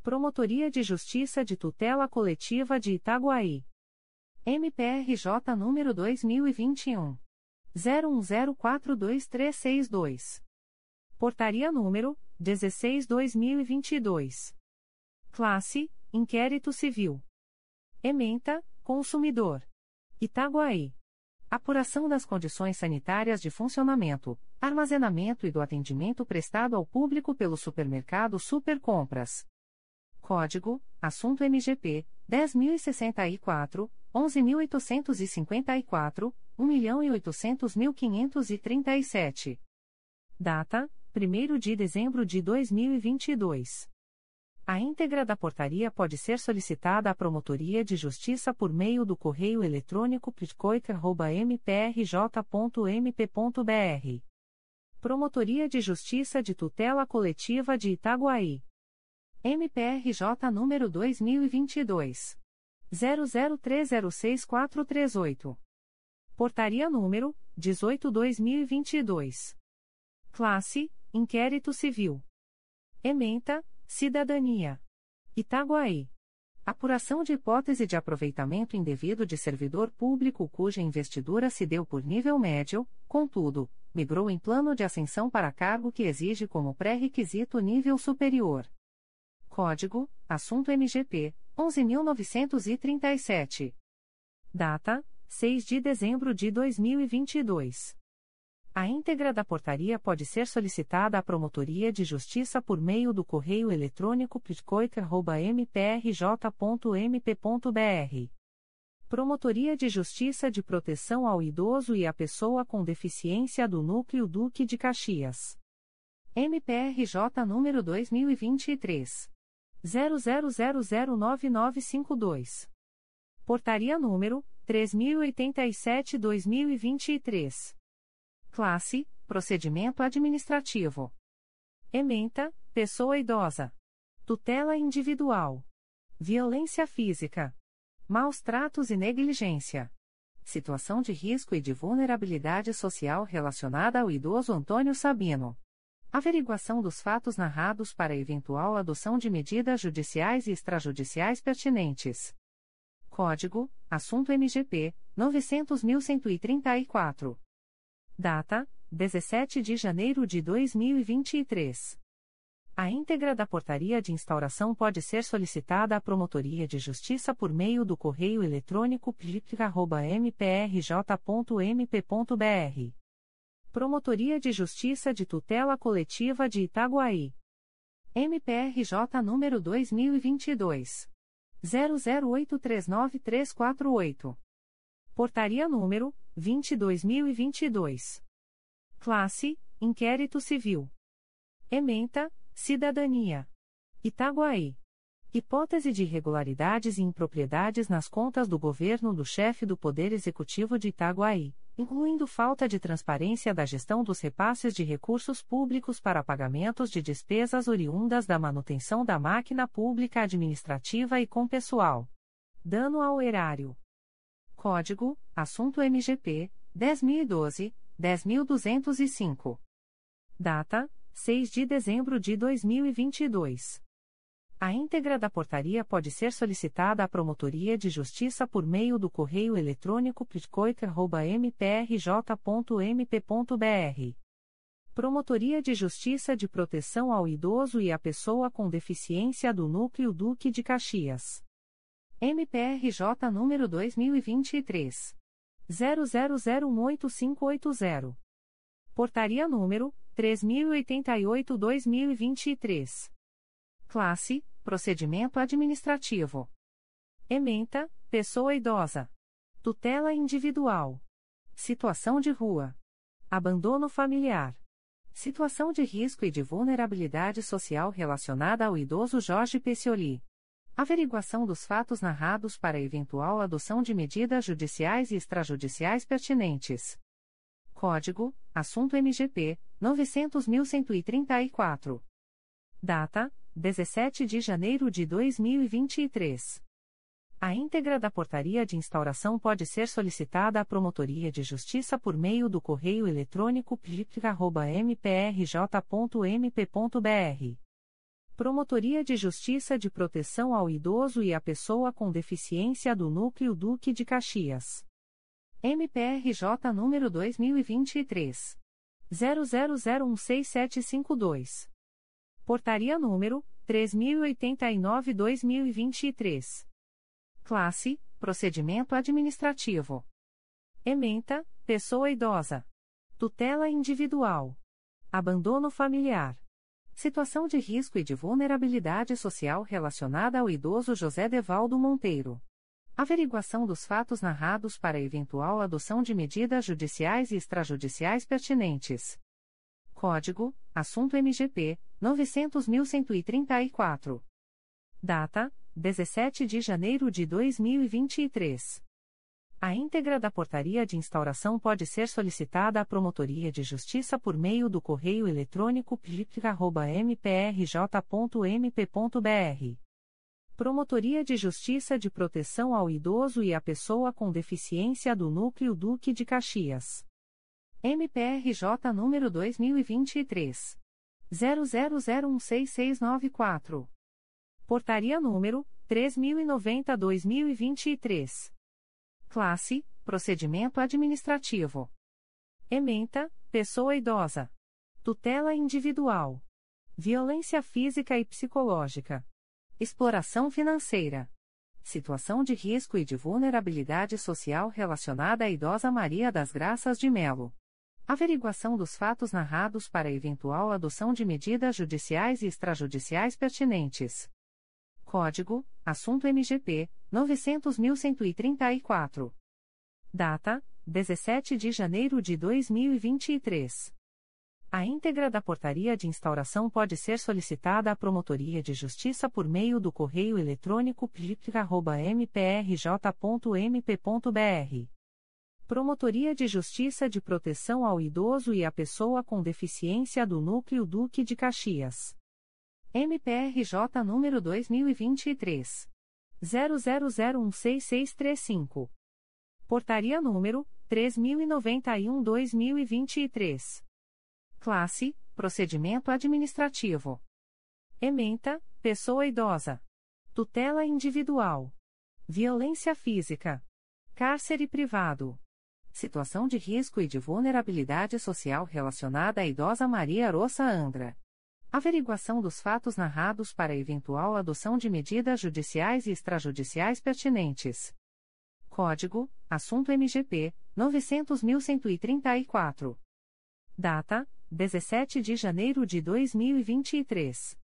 Speaker 1: Promotoria de Justiça de Tutela Coletiva de Itaguaí. MPRJ número 2021. 01042362. Portaria número 16/2022. Classe: Inquérito Civil. Ementa, Consumidor. Itaguaí. Apuração das condições sanitárias de funcionamento, armazenamento e do atendimento prestado ao público pelo supermercado Supercompras. Código: Assunto MGP 10064, 11854, 1.800.537. Data: 1 de dezembro de 2022. A íntegra da portaria pode ser solicitada à Promotoria de Justiça por meio do correio eletrônico pitcoica.mprj.mp.br. Promotoria de Justiça de Tutela Coletiva de Itaguaí. MPRJ número 2022. 00306438. Portaria número 18/2022. Classe: Inquérito Civil. Ementa: Cidadania. Itaguaí. Apuração de hipótese de aproveitamento indevido de servidor público cuja investidura se deu por nível médio, contudo, migrou em plano de ascensão para cargo que exige como pré-requisito nível superior. Código: Assunto MGP 11937. Data: 6 de dezembro de 2022. A íntegra da portaria pode ser solicitada à Promotoria de Justiça por meio do correio eletrônico pitcoica.mprj.mp.br. Promotoria de Justiça de Proteção ao Idoso e à Pessoa com Deficiência do Núcleo Duque de Caxias. MPRJ número 2023. 00009952. Portaria número 3087-2023. Classe: procedimento administrativo. Ementa, pessoa idosa. Tutela individual. Violência física. Maus tratos e negligência. Situação de risco e de vulnerabilidade social relacionada ao idoso Antônio Sabino. Averiguação dos fatos narrados para eventual adoção de medidas judiciais e extrajudiciais pertinentes. Código: Assunto MGP 900.134. Data: 17 de janeiro de 2023. A íntegra da portaria de instauração pode ser solicitada à Promotoria de Justiça por meio do correio eletrônico plica.mprj.mp.br. Promotoria de Justiça de Tutela Coletiva de Itaguaí. MPRJ número 2022 00839348. Portaria número 22022. Classe: Inquérito Civil. Ementa: Cidadania. Itaguaí. Hipótese de irregularidades e impropriedades nas contas do governo do chefe do Poder Executivo de Itaguaí, incluindo falta de transparência da gestão dos repasses de recursos públicos para pagamentos de despesas oriundas da manutenção da máquina pública administrativa e com pessoal. Dano ao erário. Código: Assunto MGP 10012, 10205. Data: 6 de dezembro de 2022. A íntegra da portaria pode ser solicitada à Promotoria de Justiça por meio do correio eletrônico pitcoica.mprj.mp.br. Promotoria de Justiça de Proteção ao Idoso e à Pessoa com Deficiência do Núcleo Duque de Caxias. MPRJ número 2023. 00018580. Portaria número 3088-2023. Classe: Procedimento Administrativo. Ementa: Pessoa idosa. Tutela individual. Situação de rua. Abandono familiar. Situação de risco e de vulnerabilidade social relacionada ao idoso Jorge Pecioli. Averiguação dos fatos narrados para eventual adoção de medidas judiciais e extrajudiciais pertinentes. Código: Assunto MGP 900.134. Data: 17 de janeiro de 2023. A íntegra da portaria de instauração pode ser solicitada à Promotoria de Justiça por meio do correio eletrônico plica.mprj.mp.br. Promotoria de Justiça de Proteção ao Idoso e à Pessoa com Deficiência do Núcleo Duque de Caxias. MPRJ número 2023 00016752. Portaria número 3089/2023. Classe: Procedimento administrativo. Ementa: Pessoa idosa. Tutela individual. Abandono familiar. Situação de risco e de vulnerabilidade social relacionada ao idoso José Devaldo Monteiro. Averiguação dos fatos narrados para eventual adoção de medidas judiciais e extrajudiciais pertinentes. Código: Assunto MGP 900.134. Data: 17 de janeiro de 2023. A íntegra da portaria de instauração pode ser solicitada à Promotoria de Justiça por meio do correio eletrônico plica.mprj.mp.br Promotoria de Justiça de Proteção ao Idoso e à Pessoa com Deficiência do Núcleo Duque de Caxias. MPRJ número 2023 00016694. Portaria número 3090/2023. Classe: Procedimento administrativo. Ementa: Pessoa idosa. Tutela individual. Violência física e psicológica. Exploração financeira. Situação de risco e de vulnerabilidade social relacionada à idosa Maria das Graças de Melo. Averiguação dos fatos narrados para eventual adoção de medidas judiciais e extrajudiciais pertinentes. Código: Assunto MGP 900.134. Data: 17 de janeiro de 2023. A íntegra da portaria de instauração pode ser solicitada à Promotoria de Justiça por meio do correio eletrônico plica.mprj.mp.br. Promotoria de Justiça de Proteção ao Idoso e à Pessoa com Deficiência do Núcleo Duque de Caxias. MPRJ número 2023 00016635. Portaria número 3091/2023. Classe: Procedimento administrativo. Ementa: Pessoa idosa. Tutela individual. Violência física. Cárcere privado. Situação de risco e de vulnerabilidade social relacionada à idosa Maria Roça Andra. Averiguação dos fatos narrados para eventual adoção de medidas judiciais e extrajudiciais pertinentes. Código: Assunto MGP 900.134. Data: 17 de janeiro de 2023.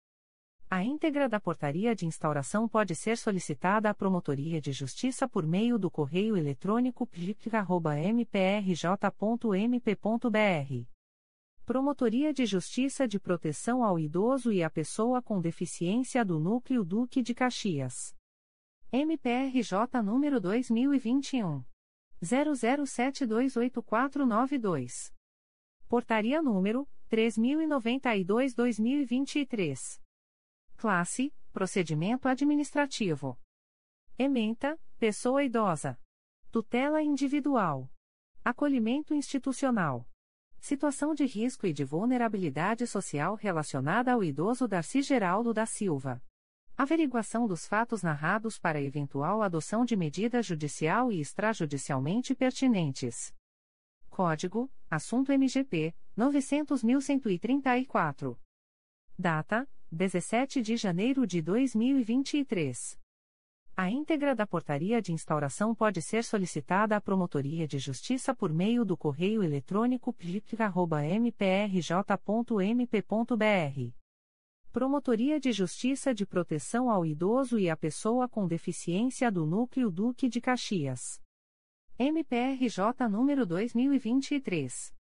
Speaker 1: A íntegra da portaria de instauração pode ser solicitada à Promotoria de Justiça por meio do correio eletrônico plic.mprj.mp.br. Promotoria de Justiça de Proteção ao Idoso e à Pessoa com Deficiência do Núcleo Duque de Caxias. MPRJ número 2021. 00728492. Portaria número 3092-2023. Classe: Procedimento Administrativo. Ementa: Pessoa idosa. Tutela individual. Acolhimento institucional. Situação de risco e de vulnerabilidade social relacionada ao idoso Darcy Geraldo da Silva. Averiguação dos fatos narrados para eventual adoção de medida judicial e extrajudicialmente pertinentes. Código: Assunto MGP 900.134. Data: 17 de janeiro de 2023. A íntegra da portaria de instauração pode ser solicitada à Promotoria de Justiça por meio do correio eletrônico plic.mprj.mp.br. Promotoria de Justiça de Proteção ao Idoso e à Pessoa com Deficiência do Núcleo Duque de Caxias. MPRJ número 2023.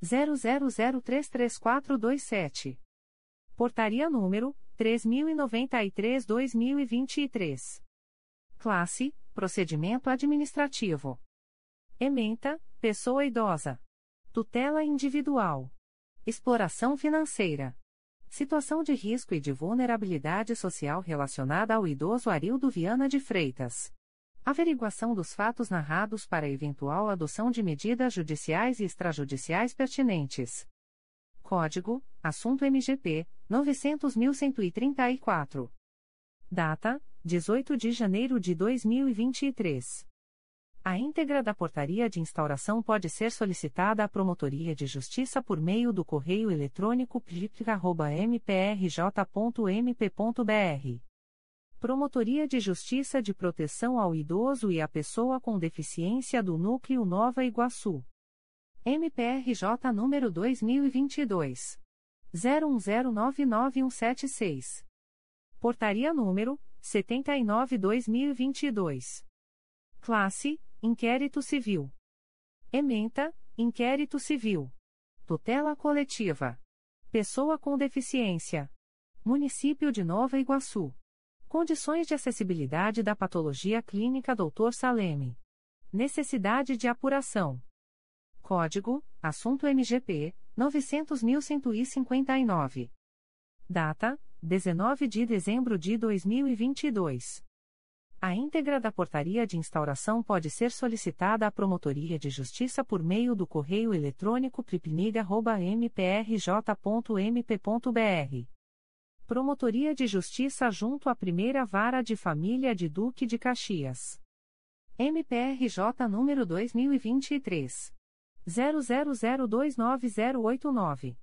Speaker 1: 00033427. Portaria número 3093/2023. Classe: Procedimento administrativo. Ementa: Pessoa idosa. Tutela individual. Exploração financeira. Situação de risco e de vulnerabilidade social relacionada ao idoso Arildo Viana de Freitas. Averiguação dos fatos narrados para eventual adoção de medidas judiciais e extrajudiciais pertinentes. Código: Assunto MGP 900.134. Data: 18 de janeiro de 2023. A íntegra da portaria de instauração pode ser solicitada à Promotoria de Justiça por meio do correio eletrônico plic.mprj.mp.br. Promotoria de Justiça de Proteção ao Idoso e à Pessoa com Deficiência do Núcleo Nova Iguaçu. MPRJ número 2022 01099176. Portaria número 79/2022. Classe: Inquérito Civil. Ementa: Inquérito Civil. Tutela coletiva. Pessoa com deficiência. Município de Nova Iguaçu. Condições de acessibilidade da patologia clínica Dr. Saleme. Necessidade de apuração. Código: Assunto MGP 900.159. Data: 19 de dezembro de 2022. A íntegra da portaria de instauração pode ser solicitada à Promotoria de Justiça por meio do correio eletrônico tripnig.mprj.mp.br. Promotoria de Justiça junto à Primeira Vara de Família de Duque de Caxias. MPRJ número 2023 00029089.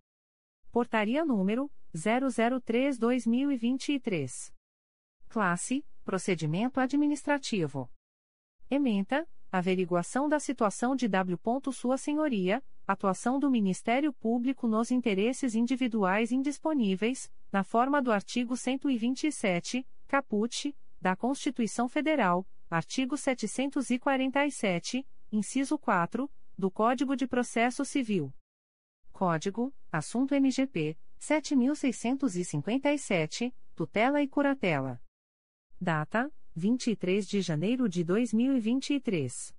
Speaker 1: Portaria número 003/2023. Classe: Procedimento administrativo. Ementa: Averiguação da situação de W. Sua Senhoria, atuação do Ministério Público nos interesses individuais indisponíveis, na forma do artigo 127, caput, da Constituição Federal, artigo 747, inciso 4 do Código de Processo Civil. Código: Assunto MGP 7657, tutela e curatela. Data: 23 de janeiro de 2023.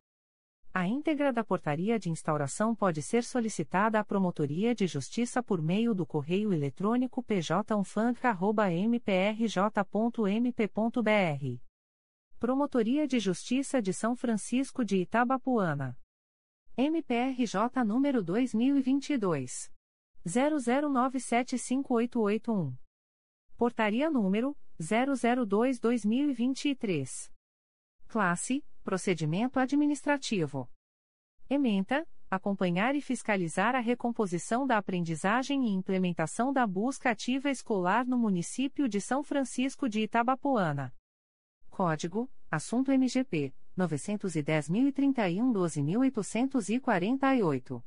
Speaker 1: A íntegra da portaria de instauração pode ser solicitada à Promotoria de Justiça por meio do correio eletrônico pjunfanca.mprj.mp.br. Promotoria de Justiça de São Francisco de Itabapuana. MPRJ número 2022. 00975881. Portaria número 002-2023. Classe Procedimento Administrativo. Ementa, acompanhar e fiscalizar a recomposição da aprendizagem e implementação da busca ativa escolar no município de São Francisco de Itabapoana. Código: Assunto MGP 910.031 12.848.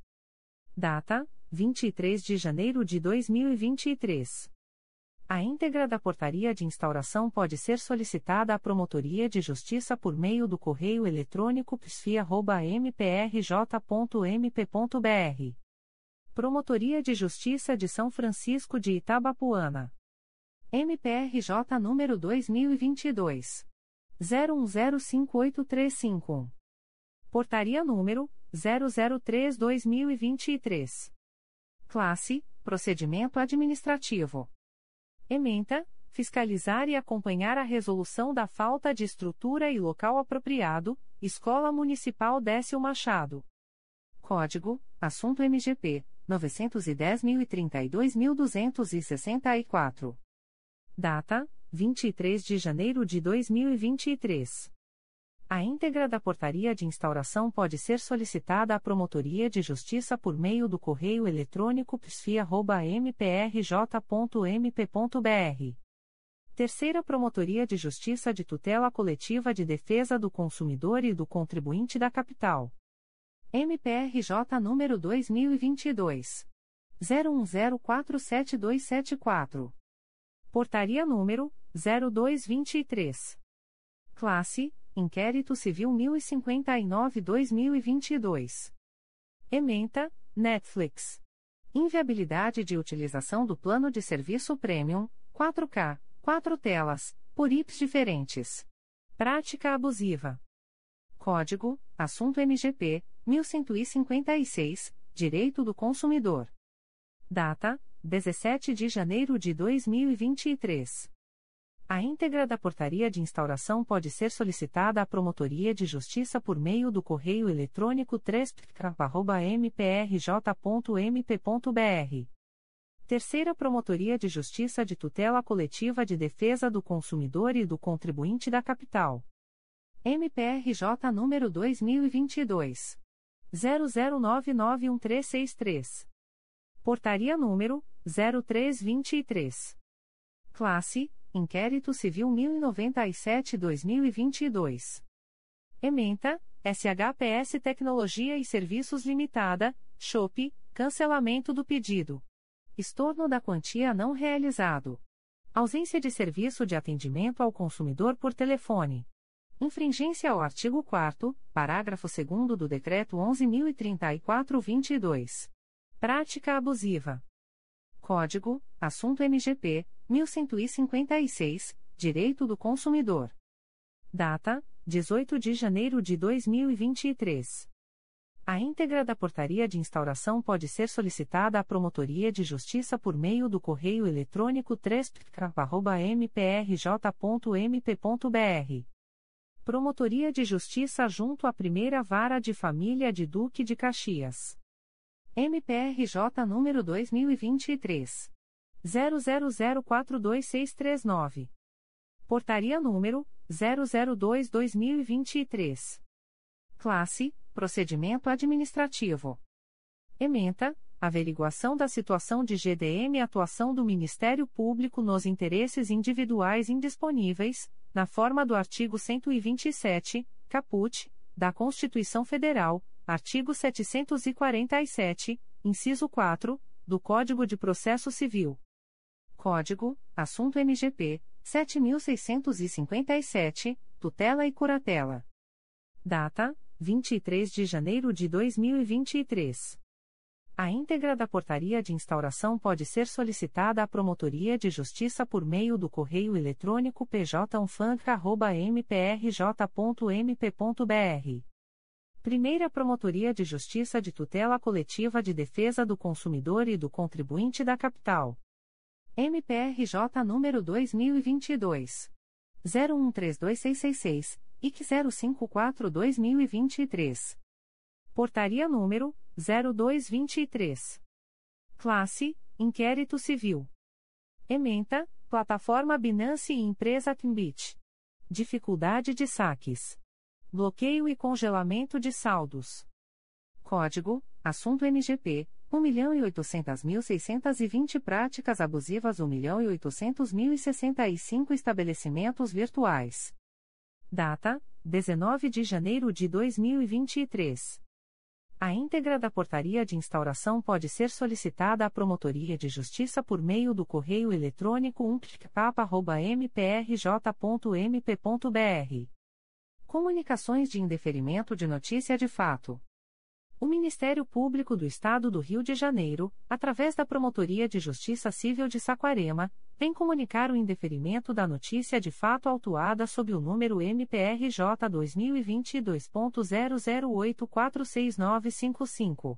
Speaker 1: Data: 23 de janeiro de 2023. A íntegra da portaria de instauração pode ser solicitada à Promotoria de Justiça por meio do correio eletrônico psfia.mprj.mp.br. Promotoria de Justiça de São Francisco de Itabapuana. MPRJ número 2022. 01058351. Portaria número 003-2023. Classe: Procedimento Administrativo. Ementa, fiscalizar e acompanhar a resolução da falta de estrutura e local apropriado, Escola Municipal Décio Machado. Código: Assunto MGP 910.032.264. Data: 23 de janeiro de 2023. A íntegra da portaria de instauração pode ser solicitada à Promotoria de Justiça por meio do correio eletrônico psfia.mprj.mp.br. Terceira Promotoria de Justiça de Tutela Coletiva de Defesa do Consumidor e do Contribuinte da Capital. MPRJ número 2022. 01047274. Portaria número 0223. Classe Inquérito Civil 1059-2022. Ementa, Netflix. Inviabilidade de utilização do plano de serviço Premium, 4K, 4 telas, por IPs diferentes. Prática abusiva. Código: Assunto MGP 1156, Direito do Consumidor. Data: 17 de janeiro de 2023. A íntegra da portaria de instauração pode ser solicitada à Promotoria de Justiça por meio do correio eletrônico 3 Terceira Promotoria de Justiça de Tutela Coletiva de Defesa do Consumidor e do Contribuinte da Capital. MPRJ número 2022. 00991363. Portaria número 0323. Classe Inquérito Civil 1097-2022. Ementa, SHPS Tecnologia e Serviços Limitada, Chope, cancelamento do pedido. Estorno da quantia não realizado. Ausência de serviço de atendimento ao consumidor por telefone. Infringência ao artigo 4 parágrafo 2 do Decreto 11.034-22. Prática abusiva. Código: Assunto MGP 1156, Direito do Consumidor. Data: 18 de janeiro de 2023. A íntegra da portaria de instauração pode ser solicitada à Promotoria de Justiça por meio do correio eletrônico 3 mprj.mp.br. Promotoria de Justiça junto à Primeira Vara de Família de Duque de Caxias. MPRJ número 2023 00042639. Portaria número 002/2023. Classe: Procedimento administrativo. Ementa: Averiguação da situação de GDM e atuação do Ministério Público nos interesses individuais indisponíveis, na forma do artigo 127, caput, da Constituição Federal Artigo 747, inciso 4, do Código de Processo Civil. Código: Assunto MGP 7657, tutela e curatela. Data: 23 de janeiro de 2023. A íntegra da portaria de instauração pode ser solicitada à Promotoria de Justiça por meio do correio eletrônico pjunfanca.mprj.mp.br Primeira Promotoria de Justiça de Tutela Coletiva de Defesa do Consumidor e do Contribuinte da Capital. MPRJ número 2022 013266, IC 0542-2023. Portaria número 0223. Classe: Inquérito Civil. Ementa: Plataforma Binance e Empresa Timbit. Dificuldade de saques. Bloqueio e congelamento de saldos. Código: Assunto MGP 1.800.620 práticas abusivas 1.800.065 estabelecimentos virtuais. Data: 19 de janeiro de 2023. A íntegra da portaria de instauração pode ser solicitada à Promotoria de Justiça por meio do correio eletrônico umptcap.mprj.mp.br. Comunicações de indeferimento de notícia de fato. O Ministério Público do Estado do Rio de Janeiro, através da Promotoria de Justiça Civil de Saquarema, vem comunicar o indeferimento da notícia de fato autuada sob o número MPRJ 2022.00846955.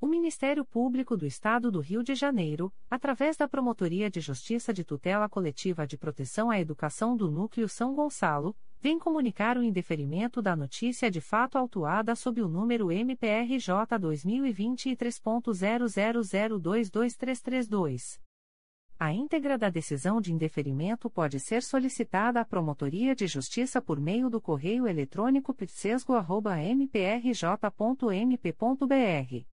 Speaker 1: O Ministério Público do Estado do Rio de Janeiro, através da Promotoria de Justiça de Tutela Coletiva de Proteção à Educação do Núcleo São Gonçalo, vem comunicar o indeferimento da notícia de fato autuada sob o número MPRJ 2023.00022332. A íntegra da decisão de indeferimento pode ser solicitada à Promotoria de Justiça por meio do correio eletrônico pitsesgo.mprj.mp.br.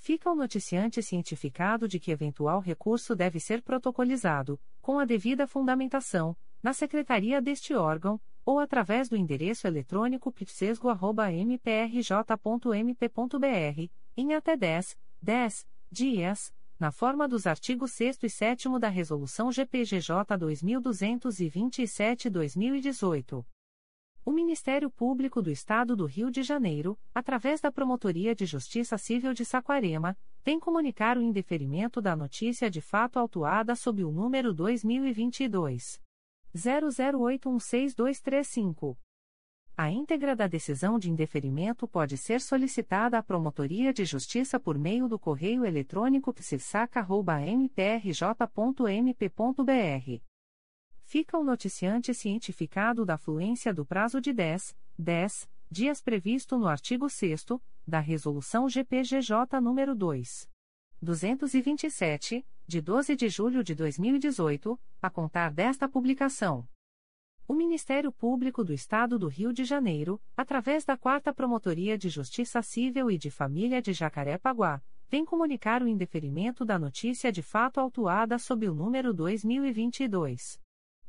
Speaker 1: Fica o noticiante cientificado de que eventual recurso deve ser protocolizado, com a devida fundamentação, na secretaria deste órgão, ou através do endereço eletrônico pitsesgo.mprj.mp.br, em até 10, 10 dias, na forma dos artigos 6 e 7 da Resolução GPGJ 2227-2018. O Ministério Público do Estado do Rio de Janeiro, através da Promotoria de Justiça Civil de Saquarema, vem comunicar o indeferimento da notícia de fato autuada sob o número 2022 00816235. A íntegra da decisão de indeferimento pode ser solicitada à Promotoria de Justiça por meio do correio eletrônico psissaca.mprj.mp.br. Fica o noticiante cientificado da fluência do prazo de 10, 10 dias previsto no artigo 6 da Resolução GPGJ nº 2. 227, de 12 de julho de 2018, a contar desta publicação. O Ministério Público do Estado do Rio de Janeiro, através da 4 Promotoria de Justiça Civil e de Família de Jacarepaguá, vem comunicar o indeferimento da notícia de fato autuada sob o número 2022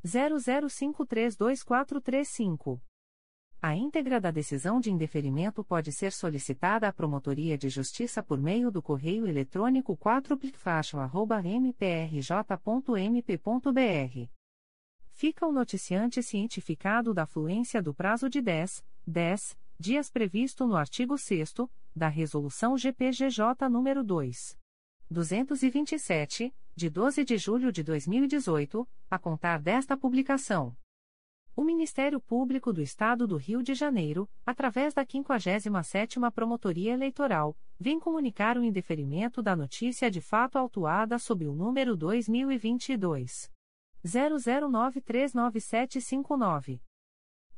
Speaker 1: 00532435. A íntegra da decisão de indeferimento pode ser solicitada à Promotoria de Justiça por meio do correio eletrônico 4plicfacho.mprj.mp.br. Fica o noticiante cientificado da fluência do prazo de 10, 10 dias previsto no artigo 6 da Resolução GPGJ nº 2. 227, de 12 de julho de 2018, a contar desta publicação. O Ministério Público do Estado do Rio de Janeiro, através da 57ª Promotoria Eleitoral, vem comunicar o indeferimento da notícia de fato autuada sob o número 2022 00939759.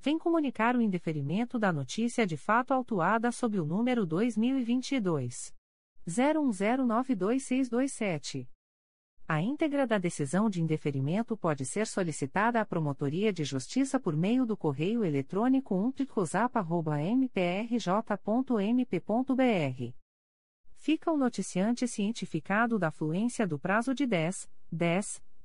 Speaker 1: vem comunicar o indeferimento da notícia de fato autuada sob o número 2022 01092627. A íntegra da decisão de indeferimento pode ser solicitada à Promotoria de Justiça por meio do correio eletrônico umpticosap.mprj.mp.br. Fica o noticiante cientificado da fluência do prazo de 10, 10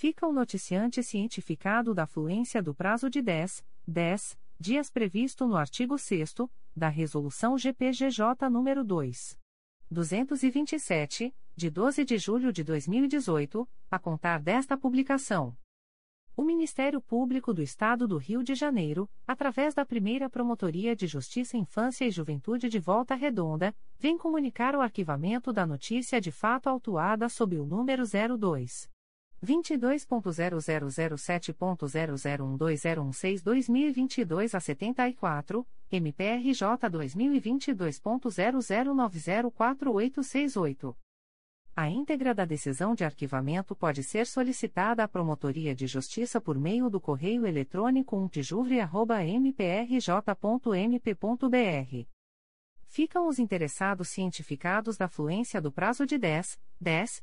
Speaker 1: fica o noticiante cientificado da fluência do prazo de 10, 10 dias previsto no artigo 6 da Resolução GPGJ nº 2. 227, de 12 de julho de 2018, a contar desta publicação. O Ministério Público do Estado do Rio de Janeiro, através da primeira Promotoria de Justiça Infância e Juventude de Volta Redonda, vem comunicar o arquivamento da notícia de fato autuada sob o número 02 22.0007.0012016-2022 a 74, MPRJ 2022.00904868. A íntegra da decisão de arquivamento pode ser solicitada à Promotoria de Justiça por meio do correio eletrônico umptijuvre.mprj.mp.br. Ficam os interessados cientificados da fluência do prazo de 10, 10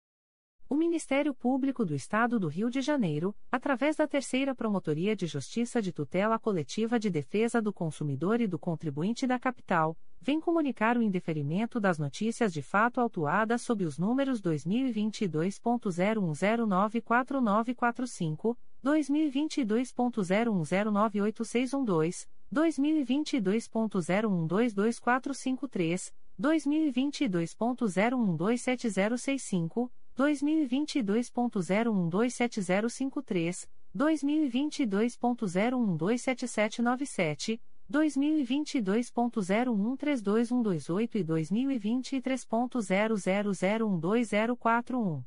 Speaker 1: O Ministério Público do Estado do Rio de Janeiro, através da Terceira Promotoria de Justiça de Tutela Coletiva de Defesa do Consumidor e do Contribuinte da Capital, vem comunicar o indeferimento das notícias de fato autuadas sob os números 2022.01094945, 2022.01098612, 2022.01224553, 2022.01270065, 2022.01270053, 2022.01277797, 2022.01321228 e 2023.00012041.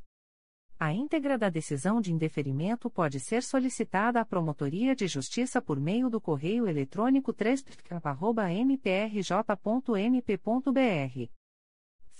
Speaker 1: A íntegra da decisão de indeferimento pode ser solicitada à Promotoria de Justiça por meio do correio eletrônico 3 mprj.mp.br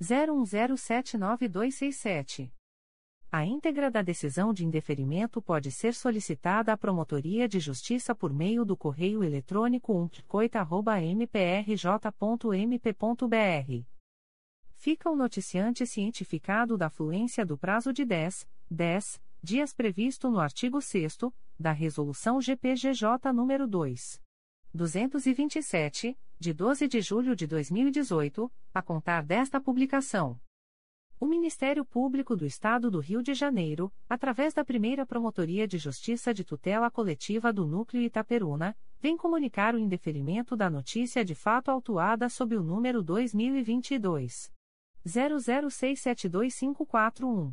Speaker 1: 01079267. A íntegra da decisão de indeferimento pode ser solicitada à Promotoria de Justiça por meio do correio eletrônico umtricoita.mprj.mp.br. Fica o noticiante cientificado da fluência do prazo de 10, 10 dias previsto no artigo 6 da Resolução GPGJ nº 2. 227, de 12 de julho de 2018, a contar desta publicação. O Ministério Público do Estado do Rio de Janeiro, através da primeira Promotoria de Justiça de Tutela Coletiva do Núcleo Itaperuna, vem comunicar o indeferimento da notícia de fato autuada sob o número 2022. 00672541.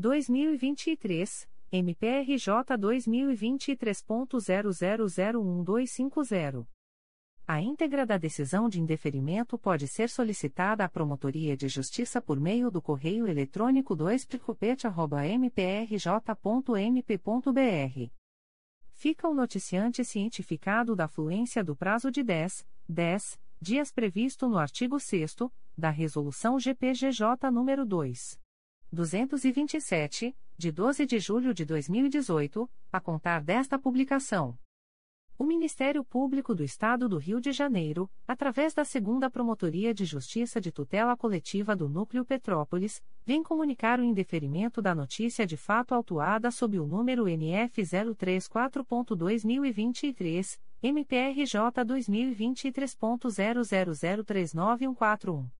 Speaker 1: 2023, MPRJ 2023.00011250. A íntegra da decisão de indeferimento pode ser solicitada à Promotoria de Justiça por meio do correio eletrônico 2 mprj.mp.br. Fica o noticiante cientificado da fluência do prazo de 10, 10 dias previsto no artigo 6 da Resolução GPGJ nº 2. 227, de 12 de julho de 2018, a contar desta publicação. O Ministério Público do Estado do Rio de Janeiro, através da Segunda Promotoria de Justiça de Tutela Coletiva do Núcleo Petrópolis, vem comunicar o indeferimento da notícia de fato autuada sob o número NF 034.2023, MPRJ 2023.00039141.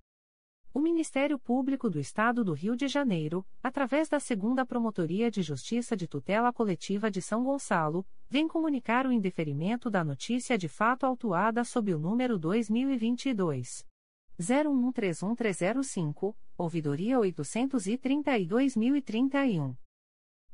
Speaker 1: O Ministério Público do Estado do Rio de Janeiro, através da Segunda Promotoria de Justiça de Tutela Coletiva de São Gonçalo, vem comunicar o indeferimento da notícia de fato autuada sob o número 2022 01131305, ouvidoria 832.031.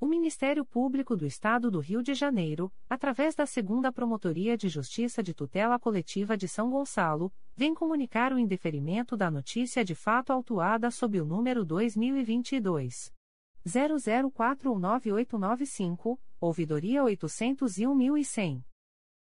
Speaker 1: O Ministério Público do Estado do Rio de Janeiro, através da Segunda Promotoria de Justiça de Tutela Coletiva de São Gonçalo, vem comunicar o indeferimento da notícia de fato autuada sob o número 2022 00419895, ouvidoria 801.100.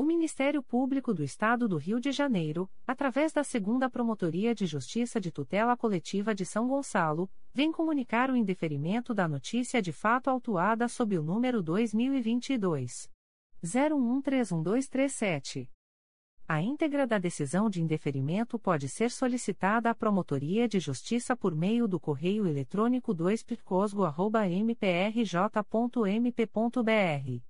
Speaker 1: O Ministério Público do Estado do Rio de Janeiro, através da Segunda Promotoria de Justiça de Tutela Coletiva de São Gonçalo, vem comunicar o indeferimento da notícia de fato autuada sob o número 2022 01131237. A íntegra da decisão de indeferimento pode ser solicitada à Promotoria de Justiça por meio do correio eletrônico 2picosgo.mprj.mp.br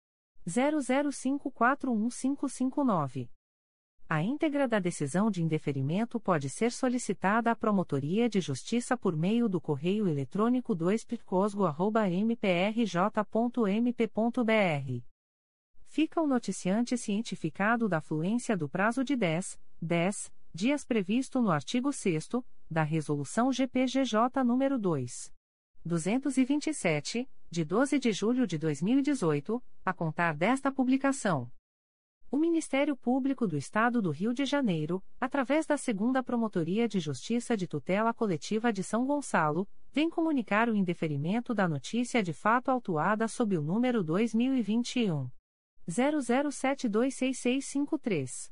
Speaker 1: 00541559. A íntegra da decisão de indeferimento pode ser solicitada à Promotoria de Justiça por meio do correio eletrônico 2picosgo.mprj.mp.br. Fica o noticiante cientificado da fluência do prazo de 10, 10 dias previsto no artigo 6 da Resolução GPGJ nº 2. 227, de 12 de julho de 2018, a contar desta publicação. O Ministério Público do Estado do Rio de Janeiro, através da Segunda Promotoria de Justiça de Tutela Coletiva de São Gonçalo, vem comunicar o indeferimento da notícia de fato autuada sob o número 2021 00726653.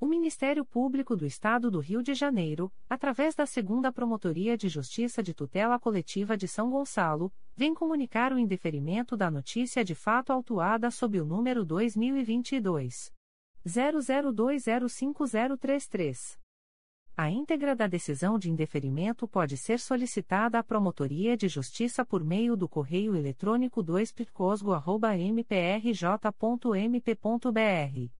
Speaker 1: O Ministério Público do Estado do Rio de Janeiro, através da Segunda Promotoria de Justiça de Tutela Coletiva de São Gonçalo, vem comunicar o indeferimento da notícia de fato autuada sob o número 2022 00205033. A íntegra da decisão de indeferimento pode ser solicitada à Promotoria de Justiça por meio do correio eletrônico 2picosgo.mprj.mp.br.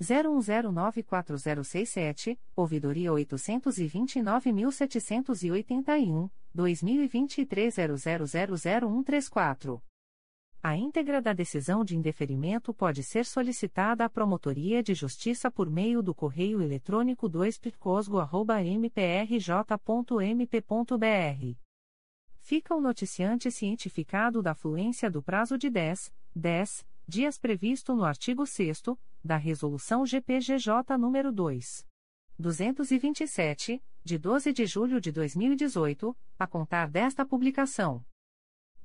Speaker 1: 01094067, ouvidoria 829.781, 2023 00000134. A íntegra da decisão de indeferimento pode ser solicitada à Promotoria de Justiça por meio do correio eletrônico 2picosgo.mprj.mp.br. Fica o noticiante cientificado da fluência do prazo de 10, 10 dias previsto no artigo 6 da Resolução GPGJ nº 2. 227, de 12 de julho de 2018, a contar desta publicação.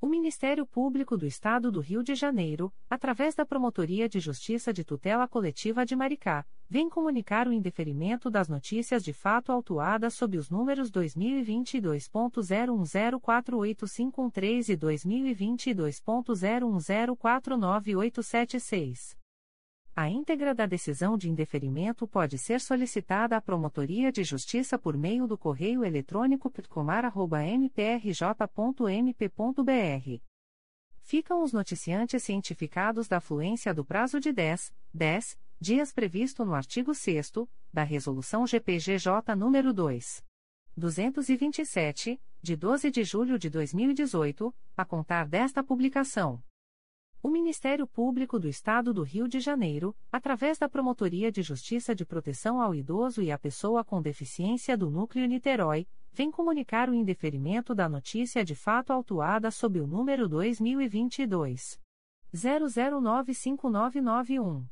Speaker 1: O Ministério Público do Estado do Rio de Janeiro, através da Promotoria de Justiça de Tutela Coletiva de Maricá, vem comunicar o indeferimento das notícias de fato autuadas sob os números 2022.01048513 e 2022.01049876. A íntegra da decisão de indeferimento pode ser solicitada à Promotoria de Justiça por meio do correio eletrônico pitcomar.mprj.mp.br. Ficam os noticiantes cientificados da fluência do prazo de 10, 10 dias previsto no artigo 6 da Resolução GPGJ nº 2. 227, de 12 de julho de 2018, a contar desta publicação. O Ministério Público do Estado do Rio de Janeiro, através da Promotoria de Justiça de Proteção ao Idoso e à Pessoa com Deficiência do Núcleo Niterói, vem comunicar o indeferimento da notícia de fato autuada sob o número 2022 00959991.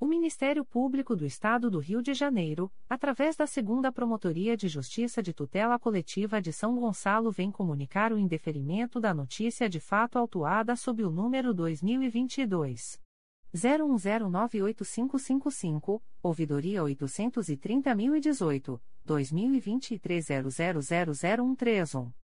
Speaker 1: O Ministério Público do Estado do Rio de Janeiro, através da Segunda Promotoria de Justiça de Tutela Coletiva de São Gonçalo, vem comunicar o indeferimento da notícia de fato autuada sob o número 2022 01098555, ouvidoria 830.018, 2023 00000131.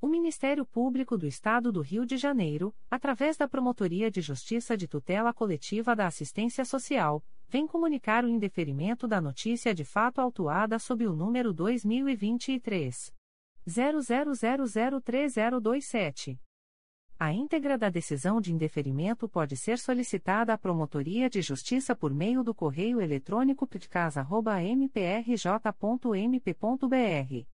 Speaker 1: O Ministério Público do Estado do Rio de Janeiro, através da Promotoria de Justiça de Tutela Coletiva da Assistência Social, vem comunicar o indeferimento da notícia de fato autuada sob o número 2023 00003027. A íntegra da decisão de indeferimento pode ser solicitada à Promotoria de Justiça por meio do correio eletrônico ptcasa.mprj.mp.br.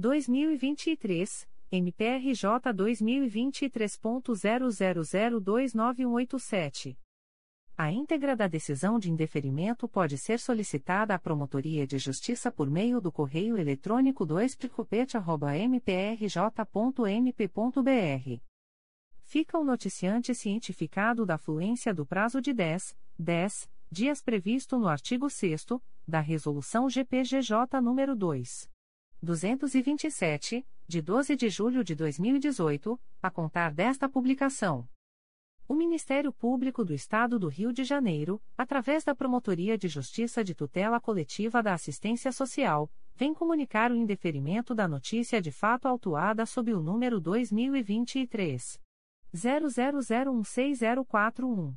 Speaker 1: 2023, MPRJ 2023.00029187. A íntegra da decisão de indeferimento pode ser solicitada à Promotoria de Justiça por meio do correio eletrônico 2 mprj.mp.br. Fica o noticiante cientificado da fluência do prazo de 10, 10 dias previsto no artigo 6 da Resolução GPGJ nº 2. 227, de 12 de julho de 2018, a contar desta publicação. O Ministério Público do Estado do Rio de Janeiro, através da Promotoria de Justiça de Tutela Coletiva da Assistência Social, vem comunicar o indeferimento da notícia de fato autuada sob o número 2023 00016041.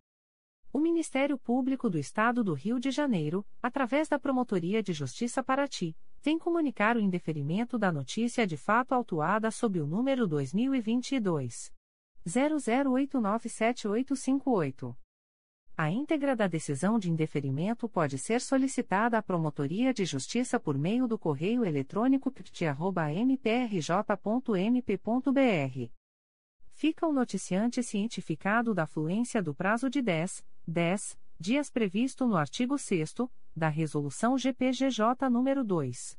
Speaker 1: O Ministério Público do Estado do Rio de Janeiro, através da Promotoria de Justiça Paraty, vem comunicar o indeferimento da notícia de fato autuada sob o número 2022 00897858. A íntegra da decisão de indeferimento pode ser solicitada à Promotoria de Justiça por meio do correio eletrônico pt.mprj.mp.br. Fica o noticiante cientificado da fluência do prazo de 10, 10 dias previsto no artigo 6 da Resolução GPGJ nº 2.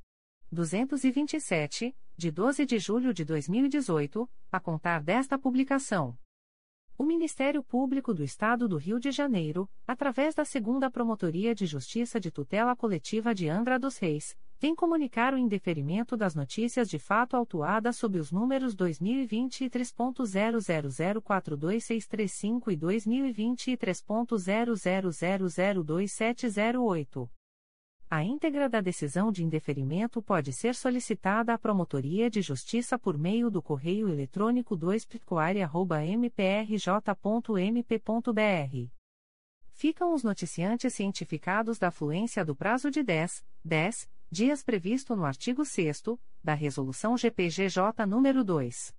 Speaker 1: 227, de 12 de julho de 2018, a contar desta publicação. O Ministério Público do Estado do Rio de Janeiro, através da Segunda Promotoria de Justiça de Tutela Coletiva de Angra dos Reis, vem comunicar o indeferimento das notícias de fato autuadas sob os números 2023.00042635 e 2023.00002708. A íntegra da decisão de indeferimento pode ser solicitada à Promotoria de Justiça por meio do correio eletrônico 2 mprj.mp.br. Ficam os noticiantes cientificados da fluência do prazo de 10, 10 dias previsto no artigo 6 da Resolução GPGJ nº 2.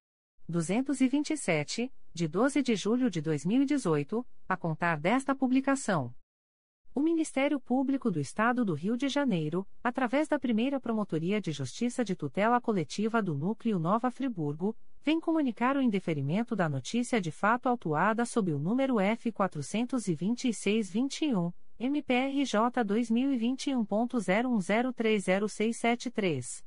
Speaker 1: 227, de 12 de julho de 2018, a contar desta publicação. O Ministério Público do Estado do Rio de Janeiro, através da primeira Promotoria de Justiça de Tutela Coletiva do Núcleo Nova Friburgo, vem comunicar o indeferimento da notícia de fato autuada sob o número F42621, MPRJ 2021.01030673.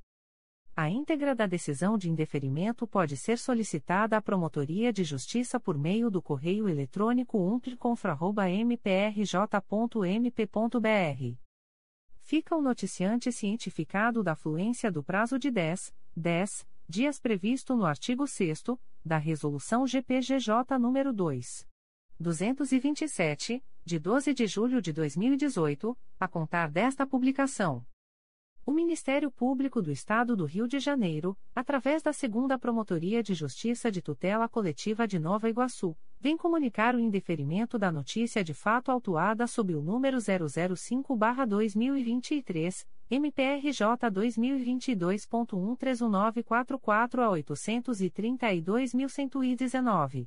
Speaker 1: A íntegra da decisão de indeferimento pode ser solicitada à Promotoria de Justiça por meio do correio eletrônico umpliconfra.mprj.mp.br. Fica o noticiante cientificado da fluência do prazo de 10, 10 dias previsto no artigo 6 da Resolução GPGJ nº 2. 227, de 12 de julho de 2018, a contar desta publicação. O Ministério Público do Estado do Rio de Janeiro, através da Segunda Promotoria de Justiça de Tutela Coletiva de Nova Iguaçu, vem comunicar o indeferimento da notícia de fato autuada sob o número 005-2023, MPRJ 2022.131944 a 832.119.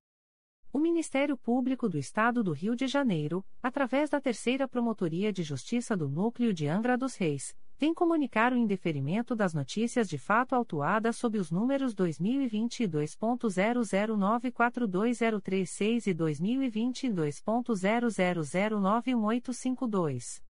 Speaker 1: O Ministério Público do Estado do Rio de Janeiro, através da Terceira Promotoria de Justiça do Núcleo de Angra dos Reis, vem comunicar o indeferimento das notícias de fato autuadas sob os números 2022.00942036 e 2022.00091852.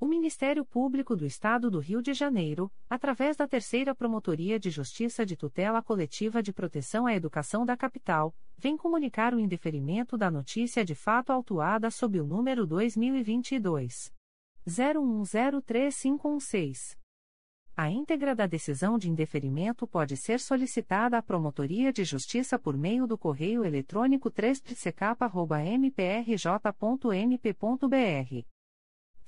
Speaker 1: O Ministério Público do Estado do Rio de Janeiro, através da Terceira Promotoria de Justiça de Tutela Coletiva de Proteção à Educação da Capital, vem comunicar o indeferimento da notícia de fato autuada sob o número 2022 01103516. A íntegra da decisão de indeferimento pode ser solicitada à Promotoria de Justiça por meio do correio eletrônico 3 mprj.mp.br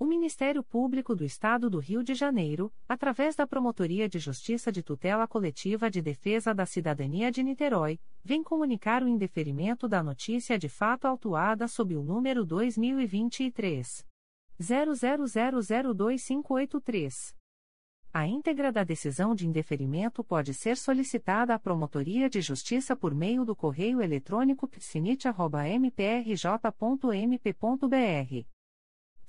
Speaker 1: O Ministério Público do Estado do Rio de Janeiro, através da Promotoria de Justiça de Tutela Coletiva de Defesa da Cidadania de Niterói, vem comunicar o indeferimento da notícia de fato autuada sob o número 2023 00002583. A íntegra da decisão de indeferimento pode ser solicitada à Promotoria de Justiça por meio do correio eletrônico psinit.mprj.mp.br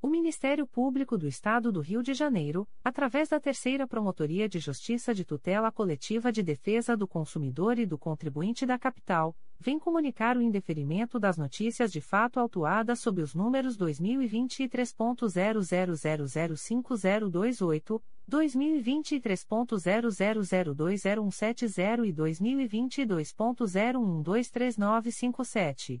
Speaker 1: O Ministério Público do Estado do Rio de Janeiro, através da Terceira Promotoria de Justiça de Tutela Coletiva de Defesa do Consumidor e do Contribuinte da Capital, vem comunicar o indeferimento das notícias de fato autuadas sob os números 2023.00005028, 2023.00020170 e 2022.01123957.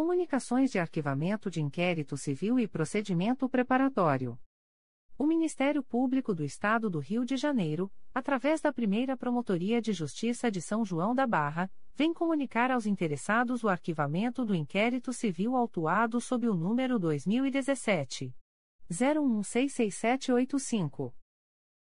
Speaker 1: Comunicações de Arquivamento de Inquérito Civil e Procedimento Preparatório. O Ministério Público do Estado do Rio de Janeiro, através da primeira Promotoria de Justiça de São João da Barra, vem comunicar aos interessados o arquivamento do inquérito civil autuado sob o número 2017. 01166785.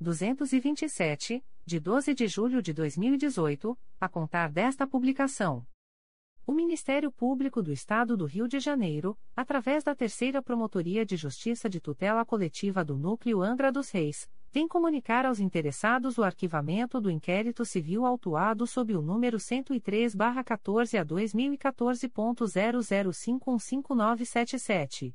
Speaker 1: 227, de 12 de julho de 2018, a contar desta publicação. O Ministério Público do Estado do Rio de Janeiro, através da Terceira Promotoria de Justiça de Tutela Coletiva do Núcleo Angra dos Reis, vem comunicar aos interessados o arquivamento do inquérito civil autuado sob o número 103-14 a 2014.00515977.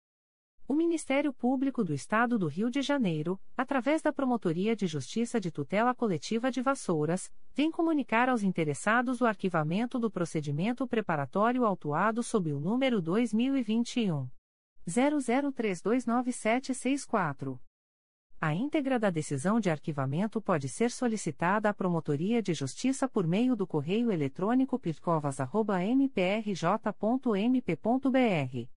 Speaker 1: O Ministério Público do Estado do Rio de Janeiro, através da Promotoria de Justiça de Tutela Coletiva de Vassouras, vem comunicar aos interessados o arquivamento do procedimento preparatório autuado sob o número 2021 00329764. A íntegra da decisão de arquivamento pode ser solicitada à Promotoria de Justiça por meio do correio eletrônico pircovas.mprj.mp.br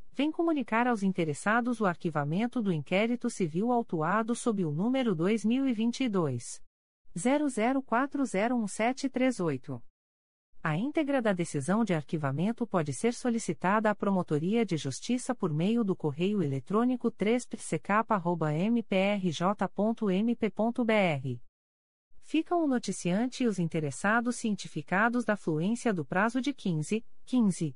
Speaker 1: vem comunicar aos interessados o arquivamento do inquérito civil autuado sob o número 2022 00401738. A íntegra da decisão de arquivamento pode ser solicitada à Promotoria de Justiça por meio do correio eletrônico 3pck.mprj.mp.br. Ficam o noticiante e os interessados cientificados da fluência do prazo de 15, 15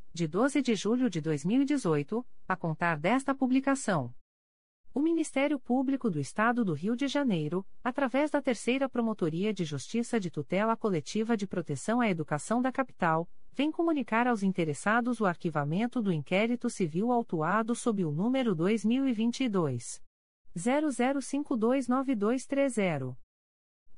Speaker 1: de 12 de julho de 2018, a contar desta publicação. O Ministério Público do Estado do Rio de Janeiro, através da Terceira Promotoria de Justiça de Tutela Coletiva de Proteção à Educação da Capital, vem comunicar aos interessados o arquivamento do inquérito civil autuado sob o número 2022 00529230.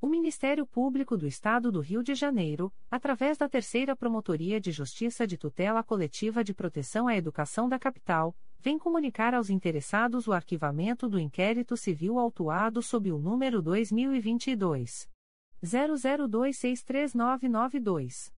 Speaker 1: O Ministério Público do Estado do Rio de Janeiro, através da Terceira Promotoria de Justiça de Tutela Coletiva de Proteção à Educação da Capital, vem comunicar aos interessados o arquivamento do inquérito civil autuado sob o número 2022 00263992.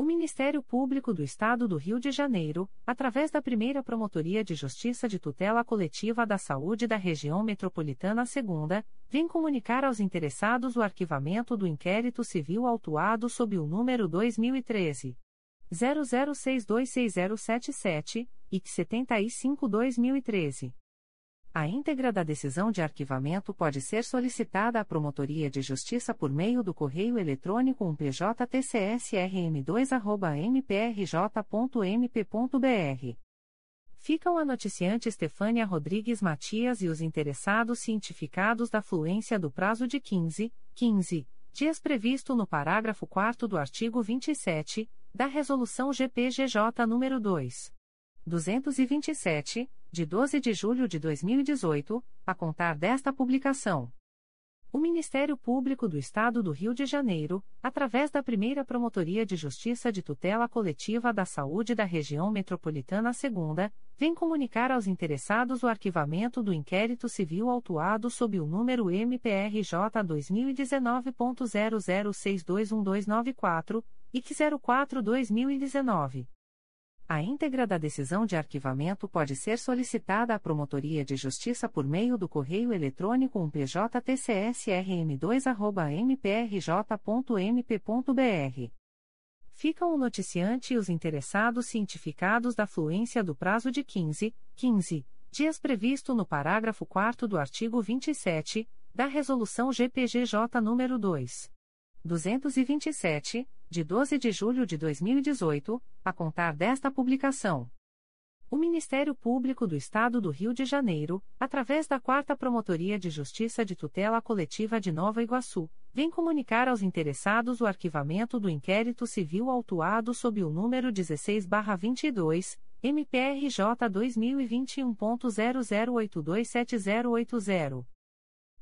Speaker 1: O Ministério Público do Estado do Rio de Janeiro, através da primeira Promotoria de Justiça de Tutela Coletiva da Saúde da Região Metropolitana II, vem comunicar aos interessados o arquivamento do inquérito civil autuado sob o número 2013. 00626077, e 75-2013. A íntegra da decisão de arquivamento pode ser solicitada à Promotoria de Justiça por meio do correio eletrônico umpjtcsrm2@mprj.mp.br. Ficam a noticiante Estefânia Rodrigues Matias e os interessados cientificados da fluência do prazo de 15, 15 dias previsto no parágrafo 4 do artigo 27 da Resolução GPGJ nº 2. 227 de 12 de julho de 2018, a contar desta publicação. O Ministério Público do Estado do Rio de Janeiro, através da primeira Promotoria de Justiça de Tutela Coletiva da Saúde da Região Metropolitana II, vem comunicar aos interessados o arquivamento do inquérito civil autuado sob o número MPRJ 2019.00621294 e 04-2019. A íntegra da decisão de arquivamento pode ser solicitada à Promotoria de Justiça por meio do correio eletrônico umpjtcsrm2.mprj.mp.br. Ficam o noticiante e os interessados cientificados da fluência do prazo de 15, 15 dias previsto no parágrafo 4 do artigo 27 da Resolução GPGJ nº 2. 227, de 12 de julho de 2018, a contar desta publicação. O Ministério Público do Estado do Rio de Janeiro, através da 4 Promotoria de Justiça de Tutela Coletiva de Nova Iguaçu, vem comunicar aos interessados o arquivamento do inquérito civil autuado sob o número 16-22, MPRJ 2021.00827080.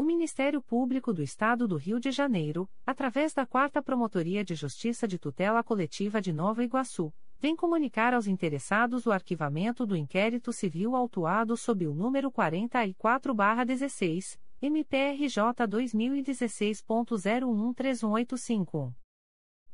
Speaker 1: O Ministério Público do Estado do Rio de Janeiro, através da 4 Promotoria de Justiça de Tutela Coletiva de Nova Iguaçu, vem comunicar aos interessados o arquivamento do inquérito civil autuado sob o número 44-16, MPRJ 2016.013185.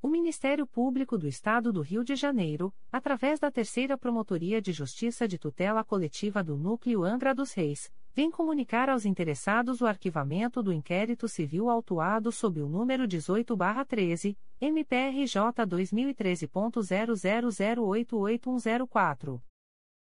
Speaker 1: O Ministério Público do Estado do Rio de Janeiro, através da Terceira Promotoria de Justiça de Tutela Coletiva do Núcleo Angra dos Reis, vem comunicar aos interessados o arquivamento do inquérito civil autuado sob o número 18-13, MPRJ 2013.00088104.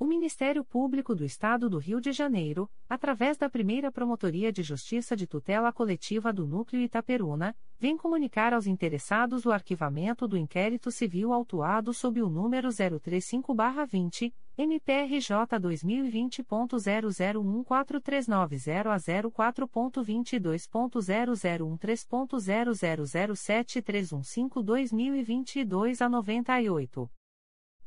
Speaker 1: O Ministério Público do Estado do Rio de Janeiro, através da primeira Promotoria de Justiça de Tutela Coletiva do Núcleo Itaperuna, vem comunicar aos interessados o arquivamento do inquérito civil autuado sob o número 035-20, MPRJ 2020.00143990 a 04.22.0013.0007315 2022 a 98.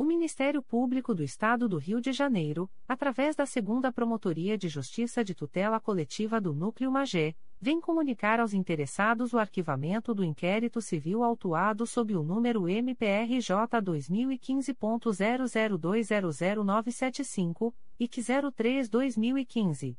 Speaker 1: O Ministério Público do Estado do Rio de Janeiro, através da Segunda Promotoria de Justiça de Tutela Coletiva do Núcleo Magé, vem comunicar aos interessados o arquivamento do inquérito civil autuado sob o número MPRJ 2015.00200975 e que 03-2015.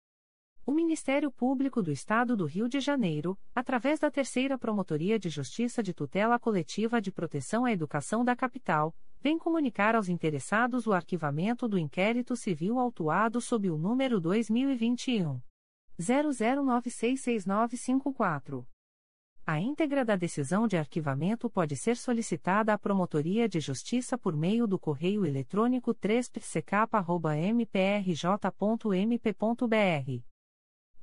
Speaker 1: O Ministério Público do Estado do Rio de Janeiro, através da Terceira Promotoria de Justiça de Tutela Coletiva de Proteção à Educação da Capital, vem comunicar aos interessados o arquivamento do inquérito civil autuado sob o número 2021 00966954. A íntegra da decisão de arquivamento pode ser solicitada à Promotoria de Justiça por meio do correio eletrônico 3psecap.mprj.mp.br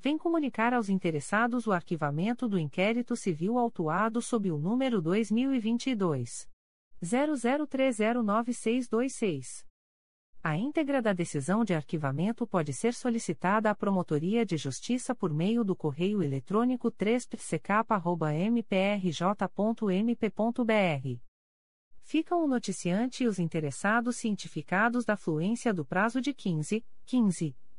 Speaker 1: vem comunicar aos interessados o arquivamento do inquérito civil autuado sob o número 2022 00309626. A íntegra da decisão de arquivamento pode ser solicitada à Promotoria de Justiça por meio do correio eletrônico 3psecap.mprj.mp.br. Ficam o noticiante e os interessados cientificados da fluência do prazo de 15, 15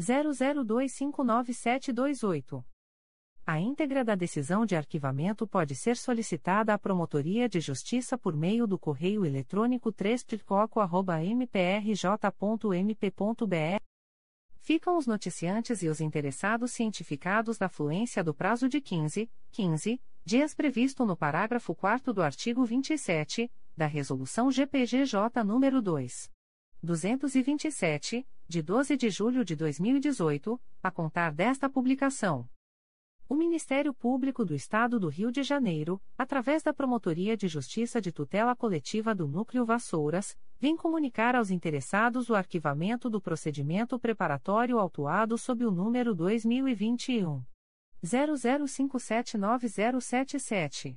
Speaker 1: 00259728. A íntegra da decisão de arquivamento pode ser solicitada à Promotoria de Justiça por meio do correio eletrônico 3 mprj.mp.br. Ficam os noticiantes e os interessados cientificados da fluência do prazo de 15, 15 dias previsto no parágrafo 4 do artigo 27 da Resolução GPGJ nº 2. 227, de 12 de julho de 2018, a contar desta publicação. O Ministério Público do Estado do Rio de Janeiro, através da Promotoria de Justiça de Tutela Coletiva do Núcleo Vassouras, vem comunicar aos interessados o arquivamento do procedimento preparatório autuado sob o número 2021 00579077.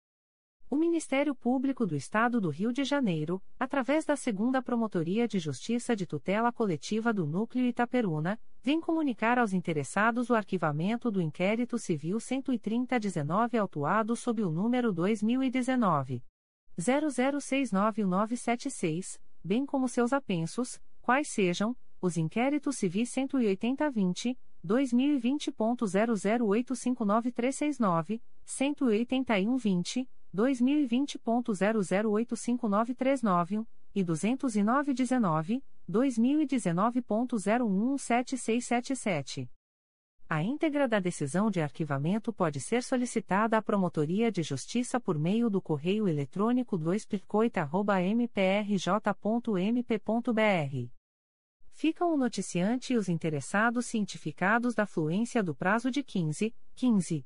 Speaker 1: O Ministério Público do Estado do Rio de Janeiro, através da Segunda Promotoria de Justiça de Tutela Coletiva do Núcleo Itaperuna, vem comunicar aos interessados o arquivamento do inquérito civil 13019 autuado sob o número 2019 00691976, bem como seus apensos, quais sejam os inquéritos civis 18020 2020.00859369, 18120, 2020.00859391 e 20919, 2019.017677. A íntegra da decisão de arquivamento pode ser solicitada à Promotoria de Justiça por meio do correio eletrônico 2 mprj.mp.br. Ficam o noticiante e os interessados cientificados da fluência do prazo de 15, 15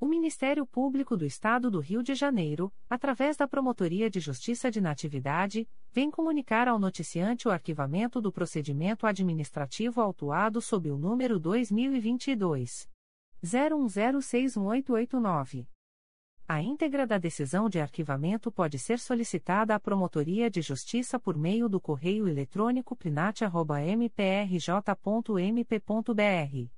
Speaker 1: O Ministério Público do Estado do Rio de Janeiro, através da Promotoria de Justiça de Natividade, vem comunicar ao noticiante o arquivamento do procedimento administrativo autuado sob o número 2022 01061889. A íntegra da decisão de arquivamento pode ser solicitada à Promotoria de Justiça por meio do correio eletrônico prinat.mprj.mp.br.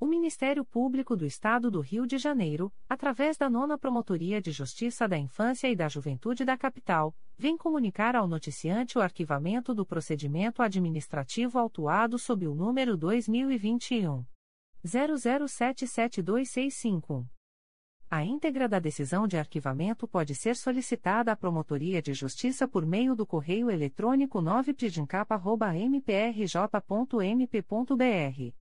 Speaker 1: O Ministério Público do Estado do Rio de Janeiro, através da Nona Promotoria de Justiça da Infância e da Juventude da Capital, vem comunicar ao noticiante o arquivamento do procedimento administrativo autuado sob o número 2021 00772651. A íntegra da decisão de arquivamento pode ser solicitada à Promotoria de Justiça por meio do correio eletrônico 9pdincapa.mprj.mp.br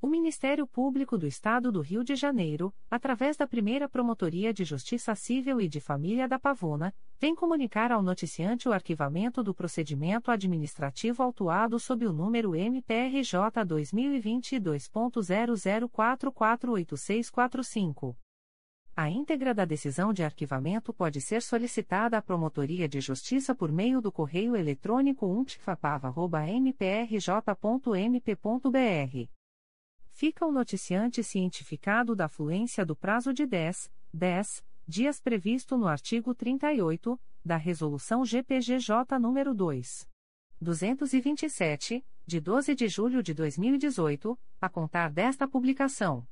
Speaker 1: O Ministério Público do Estado do Rio de Janeiro, através da primeira Promotoria de Justiça Civil e de Família da Pavona, vem comunicar ao noticiante o arquivamento do procedimento administrativo autuado sob o número MPRJ 2022.00448645. A íntegra da decisão de arquivamento pode ser solicitada à Promotoria de Justiça por meio do correio eletrônico umptfapava.mprj.mp.br fica o noticiante cientificado da fluência do prazo de 10, 10 dias previsto no artigo 38 da Resolução GPGJ nº 2. 227, de 12 de julho de 2018, a contar desta publicação.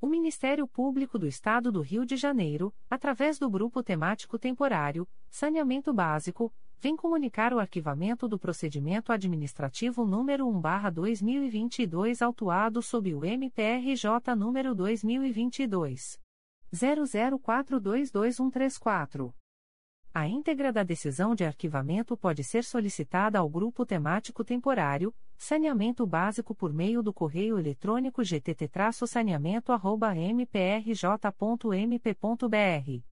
Speaker 1: O Ministério Público do Estado do Rio de Janeiro, através do Grupo Temático Temporário, Saneamento Básico, vem comunicar o arquivamento do procedimento administrativo número 1/2022 autuado sob o MPRJ número 2022 00422134. A íntegra da decisão de arquivamento pode ser solicitada ao grupo temático temporário Saneamento Básico por meio do correio eletrônico gtt-saneamento@mprj.mp.br